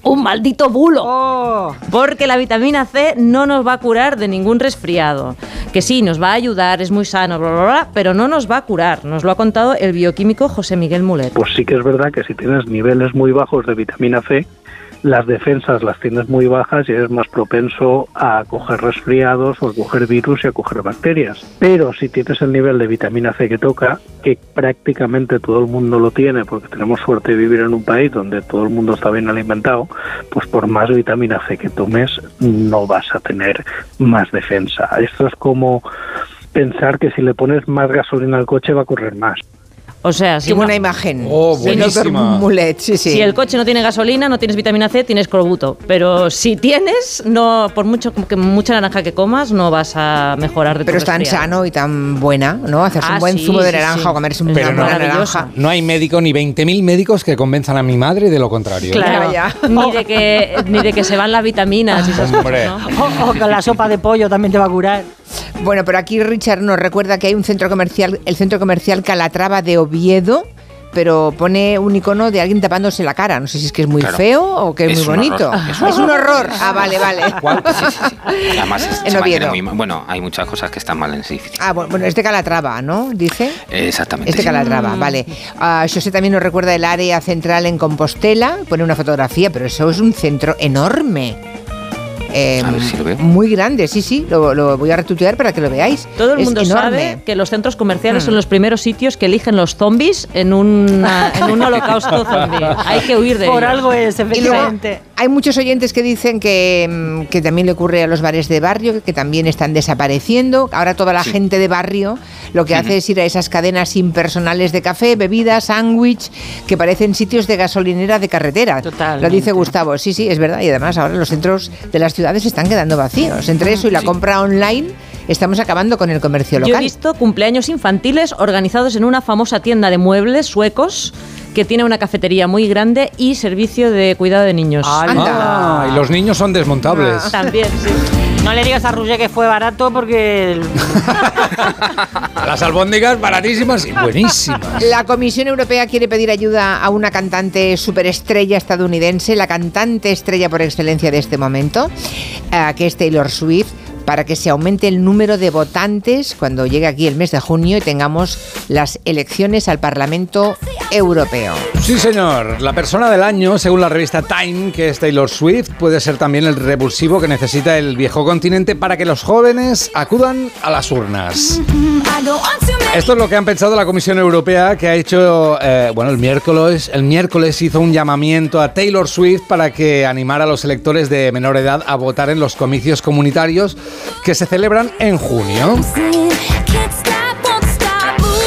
un maldito bulo. Porque la vitamina C no nos va a curar de ningún resfriado. Que sí, nos va a ayudar, es muy sano, bla, bla, bla, pero no nos va a curar. Nos lo ha contado el bioquímico José Miguel Mulet. Pues sí que es verdad que si tienes niveles muy bajos de vitamina C, las defensas las tienes muy bajas y eres más propenso a coger resfriados o a coger virus y a coger bacterias. Pero si tienes el nivel de vitamina C que toca, que prácticamente todo el mundo lo tiene, porque tenemos suerte de vivir en un país donde todo el mundo está bien alimentado, pues por más vitamina C que tomes no vas a tener más defensa. Esto es como pensar que si le pones más gasolina al coche va a correr más. O sea, si Qué buena no- imagen. Oh, buenísima. Mulet, sí, sí. Si el coche no tiene gasolina, no tienes vitamina C, tienes corbuto. Pero si tienes, no, por mucho que mucha naranja que comas, no vas a mejorar de tu Pero es tan resfriado. sano y tan buena, ¿no? Hacerse Ah, un buen sí, zumo de naranja sí. o comerse una Pero no, buena naranja. no hay médico ni 20.000 médicos que convenzan a mi madre de lo contrario. Claro, Ya, Ni, de que, ni de que se van las vitaminas y esas Hombre. cosas, ¿no? O, o que la sopa de pollo también te va a curar. Bueno, pero aquí Richard nos recuerda que hay un centro comercial, el centro comercial Calatrava de Oviedo, pero pone un icono de alguien tapándose la cara. No sé si es que es muy Claro. feo o que es, Es muy bonito. horror, Es, es un horror. Ah, vale, vale. Sí, sí, sí. Además, es- En Oviedo. muy mal. Bueno, hay muchas cosas que están mal en sí. Ah, bueno, bueno, es de Calatrava, ¿no? Dice. Exactamente. Este sí. Calatrava, vale. Ah, José también nos recuerda el área central en Compostela, pone una fotografía, pero eso es un centro enorme. Eh, A ver si. Muy grande, sí, sí, lo, lo voy a retuitear para que lo veáis. Todo el Es mundo enorme. sabe que los centros comerciales Hmm. son los primeros sitios que eligen los zombies en, una- en un holocausto zombie. Hay que huir de Por ellos. algo es, Y luego efectivamente. hay muchos oyentes que dicen que, mm, que también le ocurre a los bares de barrio, que también están desapareciendo. Ahora toda la Sí. gente de barrio lo que hace es ir a esas cadenas impersonales de café, bebidas, sándwich, que parecen sitios de gasolinera de carretera. Totalmente. Lo dice Gustavo. Sí, sí, es verdad. Y además ahora los centros de las ciudades están quedando vacíos. Entre eso y la Sí. compra online, estamos acabando con el comercio Yo he local. visto cumpleaños infantiles organizados en una famosa tienda de muebles suecos que tiene una cafetería muy grande y servicio de cuidado de niños. Anda. Ah, y los niños son desmontables. También, sí. No le digas a Roger que fue barato porque el- Las albóndigas baratísimas y buenísimas. La Comisión Europea quiere pedir ayuda a una cantante superestrella estadounidense, la cantante estrella por excelencia de este momento, eh, que es Taylor Swift, para que se aumente el número de votantes cuando llegue aquí el mes de junio y tengamos las elecciones al Parlamento Europeo. Sí, señor. La persona del año, según la revista Time, que es Taylor Swift, puede ser también el revulsivo que necesita el viejo continente para que los jóvenes acudan a las urnas. Esto es lo que han pensado la Comisión Europea, que ha hecho, eh, bueno, el miércoles, el miércoles hizo un llamamiento a Taylor Swift para que animara a los electores de menor edad a votar en los comicios comunitarios que se celebran en junio.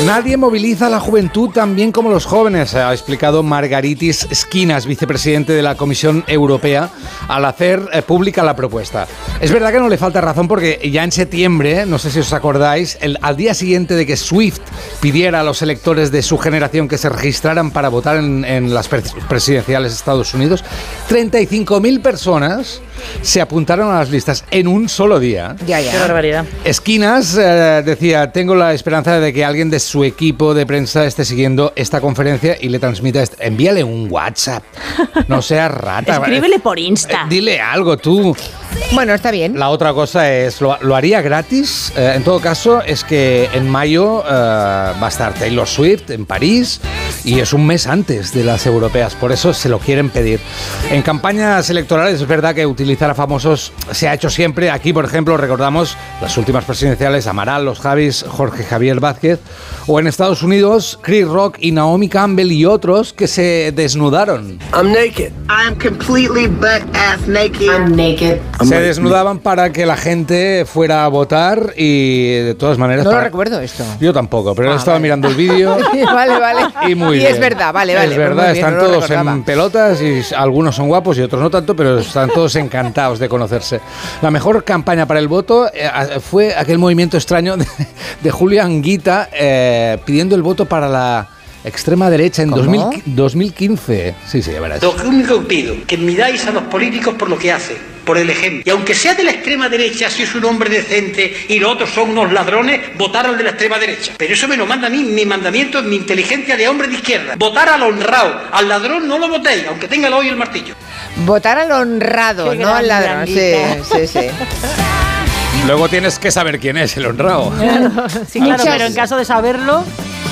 Nadie moviliza a la juventud tan bien como los jóvenes, ha explicado Margaritis Skinas, vicepresidente de la Comisión Europea, al hacer eh, pública la propuesta. Es verdad que no le falta razón porque ya en septiembre, no sé si os acordáis, al día siguiente de que Swift pidiera a los electores de su generación que se registraran para votar en, en las pres- presidenciales de Estados Unidos, 35.000 personas se apuntaron a las listas en un solo día. Ya, ya. Qué barbaridad. Esquinas eh, decía, tengo la esperanza de que alguien de su equipo de prensa esté siguiendo esta conferencia y le transmita, esto. envíale un WhatsApp, no seas rata. Escríbele por Insta. Eh, dile algo tú. Bueno, está bien. La otra cosa es, ¿lo, lo haría gratis? Eh, en todo caso, es que en mayo eh, va a estar Taylor Swift en París y es un mes antes de las europeas, por eso se lo quieren pedir. En campañas electorales es verdad que utilizar a famosos se ha hecho siempre. Aquí, por ejemplo, recordamos las últimas presidenciales, Amaral, los Javis, Jorge Javier Vázquez, o en Estados Unidos, Chris Rock y Naomi Campbell y otros que se desnudaron. I'm naked. I'm completely butt ass naked. I'm naked. Se desnudaban para que la gente fuera a votar y de todas maneras... No lo para- recuerdo esto. Yo tampoco, pero Ah, he estado vale. mirando el vídeo vale, vale. y muy y bien. es verdad, vale, vale. Es pues verdad, bien, están no lo todos en pelotas y algunos son guapos y otros no tanto, pero están todos encantados de conocerse. La mejor campaña para el voto eh, fue aquel movimiento extraño de, de Julio Anguita eh, pidiendo el voto para la extrema derecha en ¿Cómo? 2000 2015. Sí, sí, ya verás. Lo único que pido, que miráis a los políticos por lo que hacen, por el ejemplo. Y aunque sea de la extrema derecha, si es un hombre decente y los otros son unos ladrones, votar al de la extrema derecha. Pero eso me lo manda a mí, mi mandamiento, mi inteligencia de hombre de izquierda. Votar al honrado, al ladrón no lo votéis, aunque tenga el hoy y el martillo. Votar al honrado, Qué no al ladrón. Sí, sí, sí. Luego tienes que saber quién es el honrado. Sí, claro, Muchas- pero en caso de saberlo,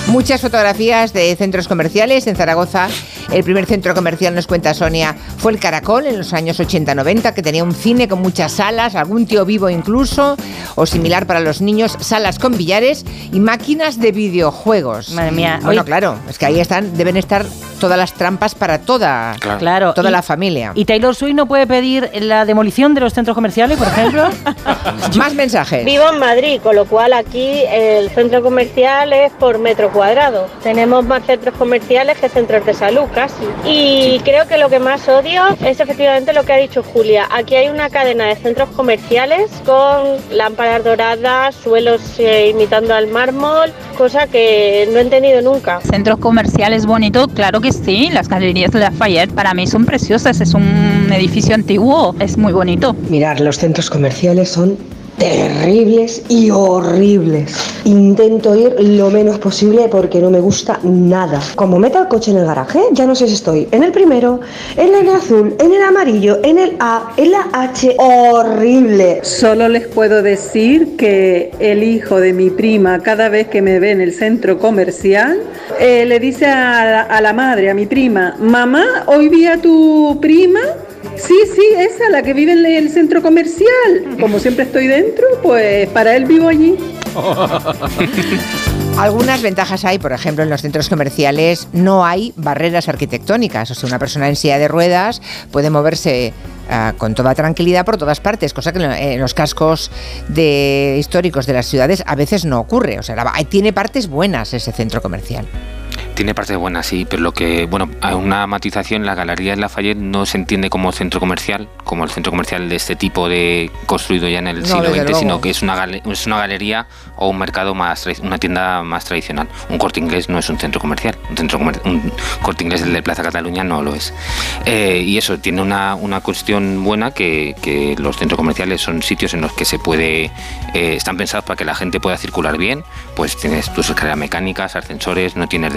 Muchas fotografías de centros comerciales en Zaragoza. El primer centro comercial, nos cuenta Sonia, fue el Caracol en los años 80-90, que tenía un cine con muchas salas, algún tío vivo incluso, o similar para los niños, salas con billares y máquinas de videojuegos. Madre mía, Bueno, hoy- claro, es que ahí están, deben estar todas las trampas para toda, Claro. toda Y- la familia. ¿y Taylor Swift no puede pedir la demolición de los centros comerciales, por ejemplo? Más mensajes. Vivo en Madrid, con lo cual aquí el centro comercial es por metro cuadrado. Tenemos más centros comerciales que centros de salud casi. Y creo que lo que más odio es efectivamente lo que ha dicho Julia. Aquí hay una cadena de centros comerciales con lámparas doradas, suelos eh, imitando al mármol, cosa que no he entendido nunca. Centros comerciales bonitos, claro que sí. Las galerías de Lafayette para mí son preciosas. Es un edificio antiguo, es muy bonito. Mirar, los centros comerciales son terribles y horribles. Intento ir lo menos posible porque no me gusta nada. Como meta el coche en el garaje, ya no sé si estoy en el primero, en el azul, en el amarillo, en el A, en la H. Horrible. Solo les puedo decir que el hijo de mi prima, cada vez que me ve en el centro comercial, eh, le dice a la, a la madre, a mi prima, mamá, hoy vi a tu prima. Sí, sí, esa, la que vive en el centro comercial. Como siempre estoy dentro, pues para él vivo allí. Algunas ventajas hay, por ejemplo, en los centros comerciales no hay barreras arquitectónicas. O sea, una persona en silla de ruedas puede moverse ah, con toda tranquilidad por todas partes, cosa que en lo- en los cascos históricos de las ciudades a veces no ocurre. O sea, tiene partes buenas ese centro comercial. Tiene partes buenas, sí, pero lo que, bueno, hay una matización, la Galería de Lafayette no se entiende como centro comercial, como el centro comercial de este tipo de construido ya en el No, siglo XX, sino que es una, es una galería o un mercado más, una tienda más tradicional. Un corte inglés no es un centro comercial, un, centro comer- un corte inglés, el de Plaza Cataluña, no lo es. Eh, y eso tiene una, una cuestión buena que, que los centros comerciales son sitios en los que se puede, eh, están pensados para que la gente pueda circular bien, pues tienes tus escaleras mecánicas, ascensores, no tienes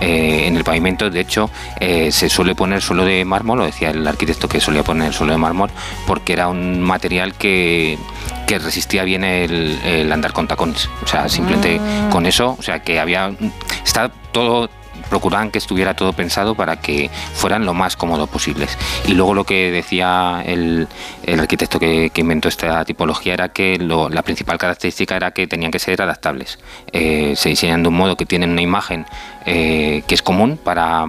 eh, en el pavimento, de hecho eh, se suele poner suelo de mármol, lo decía el arquitecto que solía poner suelo de mármol, porque era un material que que resistía bien el, el andar con tacones. O sea, simplemente Ah. con eso, o sea, que había. Está todo procuraban que estuviera todo pensado para que fueran lo más cómodo posibles. Y luego lo que decía el, el arquitecto que, inventó esta tipología era que lo- la principal característica era que tenían que ser adaptables. Eh, se diseñan de un modo que tienen una imagen eh, que es común para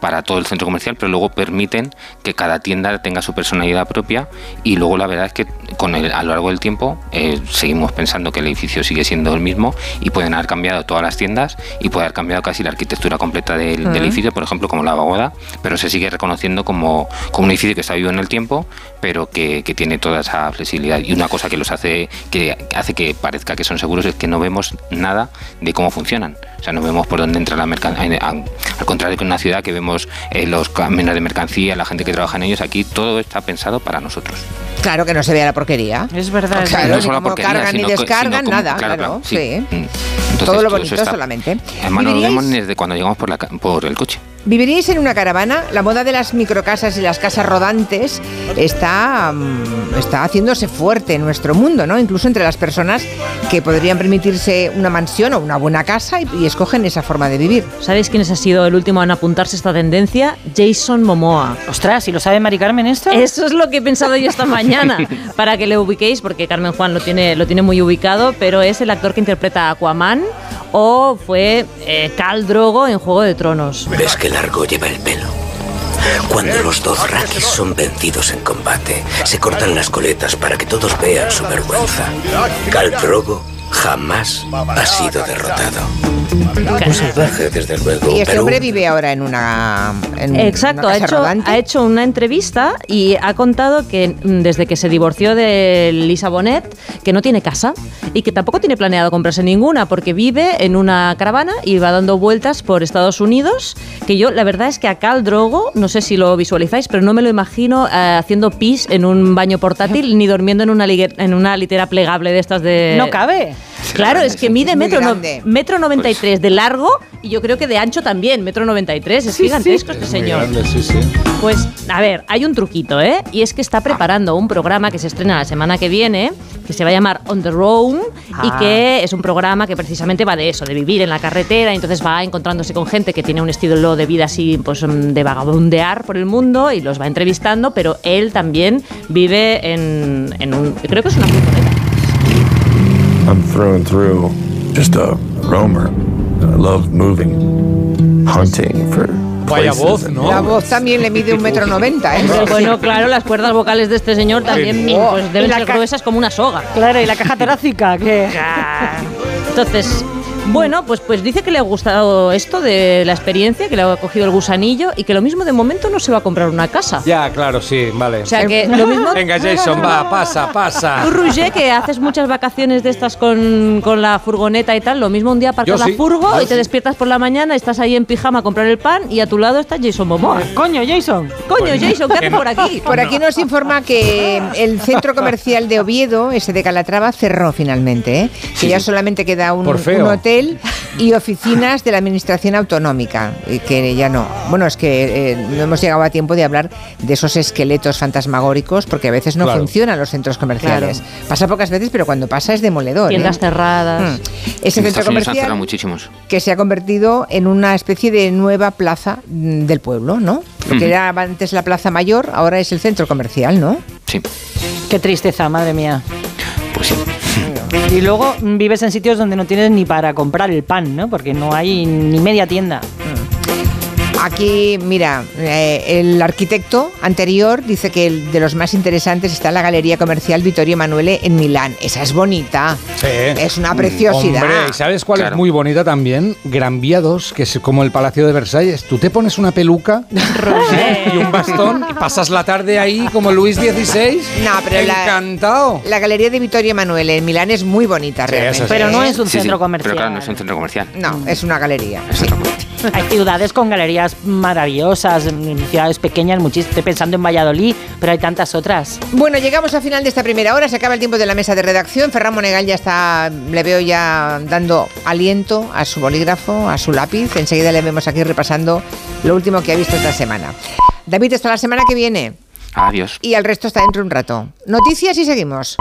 para todo el centro comercial, pero luego permiten que cada tienda tenga su personalidad propia y luego la verdad es que con el, a lo largo del tiempo eh, seguimos pensando que el edificio sigue siendo el mismo y pueden haber cambiado todas las tiendas y puede haber cambiado casi la arquitectura completa del, edificio, por ejemplo como la Vagoda, pero se sigue reconociendo como, como un edificio que está vivo en el tiempo, pero que, que tiene toda esa flexibilidad. Y una cosa que los hace que hace que parezca que son seguros es que no vemos nada de cómo funcionan. O sea, no vemos por dónde entra la mercancía. Al contrario que en una ciudad que vemos eh, los camiones de mercancía, la gente que trabaja en ellos, aquí todo está pensado para nosotros. Claro que no se vea la porquería. Es verdad. Claro, No ni solo cómo porquería, cargan ni descargan, nada, claro, claro. claro, sí. sí. Mm. Entonces, Todo lo bonito solamente. Además, no lo ¿Viviríais- vemos desde cuando llegamos por, la, ca- por el coche. ¿Viviríais en una caravana? La moda de las microcasas y las casas rodantes está, mm, está haciéndose fuerte en nuestro mundo, ¿no? Incluso entre las personas que podrían permitirse una mansión o una buena casa y, y escogen esa forma de vivir. ¿Sabéis quién ha sido el último en apuntarse a esta tendencia? Jason Momoa. Ostras, ¿y lo sabe Mari Carmen esto? Eso es lo que he pensado yo esta mañana, para que le ubiquéis, porque Carmen Juan lo tiene, lo tiene muy ubicado, pero es el actor que interpreta a Aquaman o fue eh, Khal Drogo en Juego de Tronos. ¿Ves qué largo lleva el pelo? Cuando los dos Rakis son vencidos en combate, se cortan las coletas para que todos vean su vergüenza. Khal Drogo jamás ha sido derrotado. Un salvaje, desde luego, Y este hombre vive ahora en una, en Exacto, una ha casa hecho, rodante. ha hecho una entrevista y ha contado que mm, desde que se divorció de Lisa Bonet, que no tiene casa y que tampoco tiene planeado comprarse ninguna porque vive en una caravana y va dando vueltas por Estados Unidos, que yo la verdad es que a Cal Drogo, no sé si lo visualizáis, pero no me lo imagino eh, haciendo pis en un baño portátil ni durmiendo en una, en una litera plegable de estas de... No cabe. Claro, es que mide metro, no- metro 93 de largo y yo creo que de ancho también, metro 93. Es Sí, gigantesco sí. este señor. grande, sí, sí. Pues, a ver, hay un truquito, ¿eh? Y es que está preparando un programa que se estrena la semana que viene, que se va a llamar On the Road, y Ah. que es un programa que precisamente va de eso, de vivir en la carretera, y entonces va encontrándose con gente que tiene un estilo de vida así, pues de vagabundear por el mundo, y los va entrevistando, pero él también vive en, en un... Creo que es una furgoneta. I'm through and through just a roamer. I love moving, hunting for Vaya voz. La voz también le mide un metro noventa, ¿eh? Bueno, claro, las cuerdas vocales de este señor también Oh. pues, deben Y la ser gruesas como una soga. Claro, y la caja torácica, que Entonces, bueno, pues, pues dice que le ha gustado esto de la experiencia, que le ha cogido el gusanillo y que lo mismo de momento no se va a comprar una casa. Ya, claro, sí, vale. O sea que lo mismo... Venga, Jason, va, pasa, pasa. Tú, Roger, que haces muchas vacaciones de estas con, con la furgoneta y tal, lo mismo un día aparcas Yo la sí, furgo y te sí. despiertas por la mañana, estás ahí en pijama a comprar el pan y a tu lado está Jason Momoa. Coño, Jason. Coño, Jason, ¿qué haces por aquí? Por aquí nos informa que el centro comercial de Oviedo, ese de Calatrava, cerró finalmente, ¿eh? que ya solamente queda un, Por feo. un hotel y oficinas de la administración autonómica, que ya no. Bueno, es que eh, no hemos llegado a tiempo de hablar de esos esqueletos fantasmagóricos, porque a veces no Claro. funcionan los centros comerciales. Pasa pocas veces, pero cuando pasa es demoledor. ¿eh? Tiendas cerradas. Mm. Ese En centro comercial muchísimos. que se ha convertido en una especie de nueva plaza mm, del pueblo, ¿no? Lo que era antes la plaza mayor, ahora es el centro comercial, ¿no? Sí, Qué tristeza, madre mía. pues sí. Y luego mm, vives en sitios donde no tienes ni para comprar el pan, ¿no? Porque no hay ni media tienda. Aquí, mira, eh, el arquitecto anterior dice que el de los más interesantes está la Galería Comercial Vittorio Emanuele en Milán. Esa es bonita. Sí. Es una preciosidad. Hombre, ¿y sabes cuál Claro. es muy bonita también? Gran Vía 2, que es como el Palacio de Versalles. Tú te pones una peluca y un bastón y pasas la tarde ahí como Luis XVI. No, pero la- Encantado. La Galería de Vittorio Emanuele en Milán es muy bonita Sí, realmente. sí. Pero no es un Sí, sí, centro comercial. Pero claro, no es un centro comercial. No, es una galería. Es. Hay ciudades con galerías maravillosas, en ciudades pequeñas, muchísimas. Estoy pensando en Valladolid, pero hay tantas otras. Bueno, llegamos al final de esta primera hora, se acaba el tiempo de la mesa de redacción. Ferran Monegal ya está, le veo ya dando aliento a su bolígrafo, a su lápiz. Enseguida le vemos aquí repasando lo último que ha visto esta semana. David, hasta la semana que viene Adiós. y al resto está dentro de un rato. Noticias y seguimos.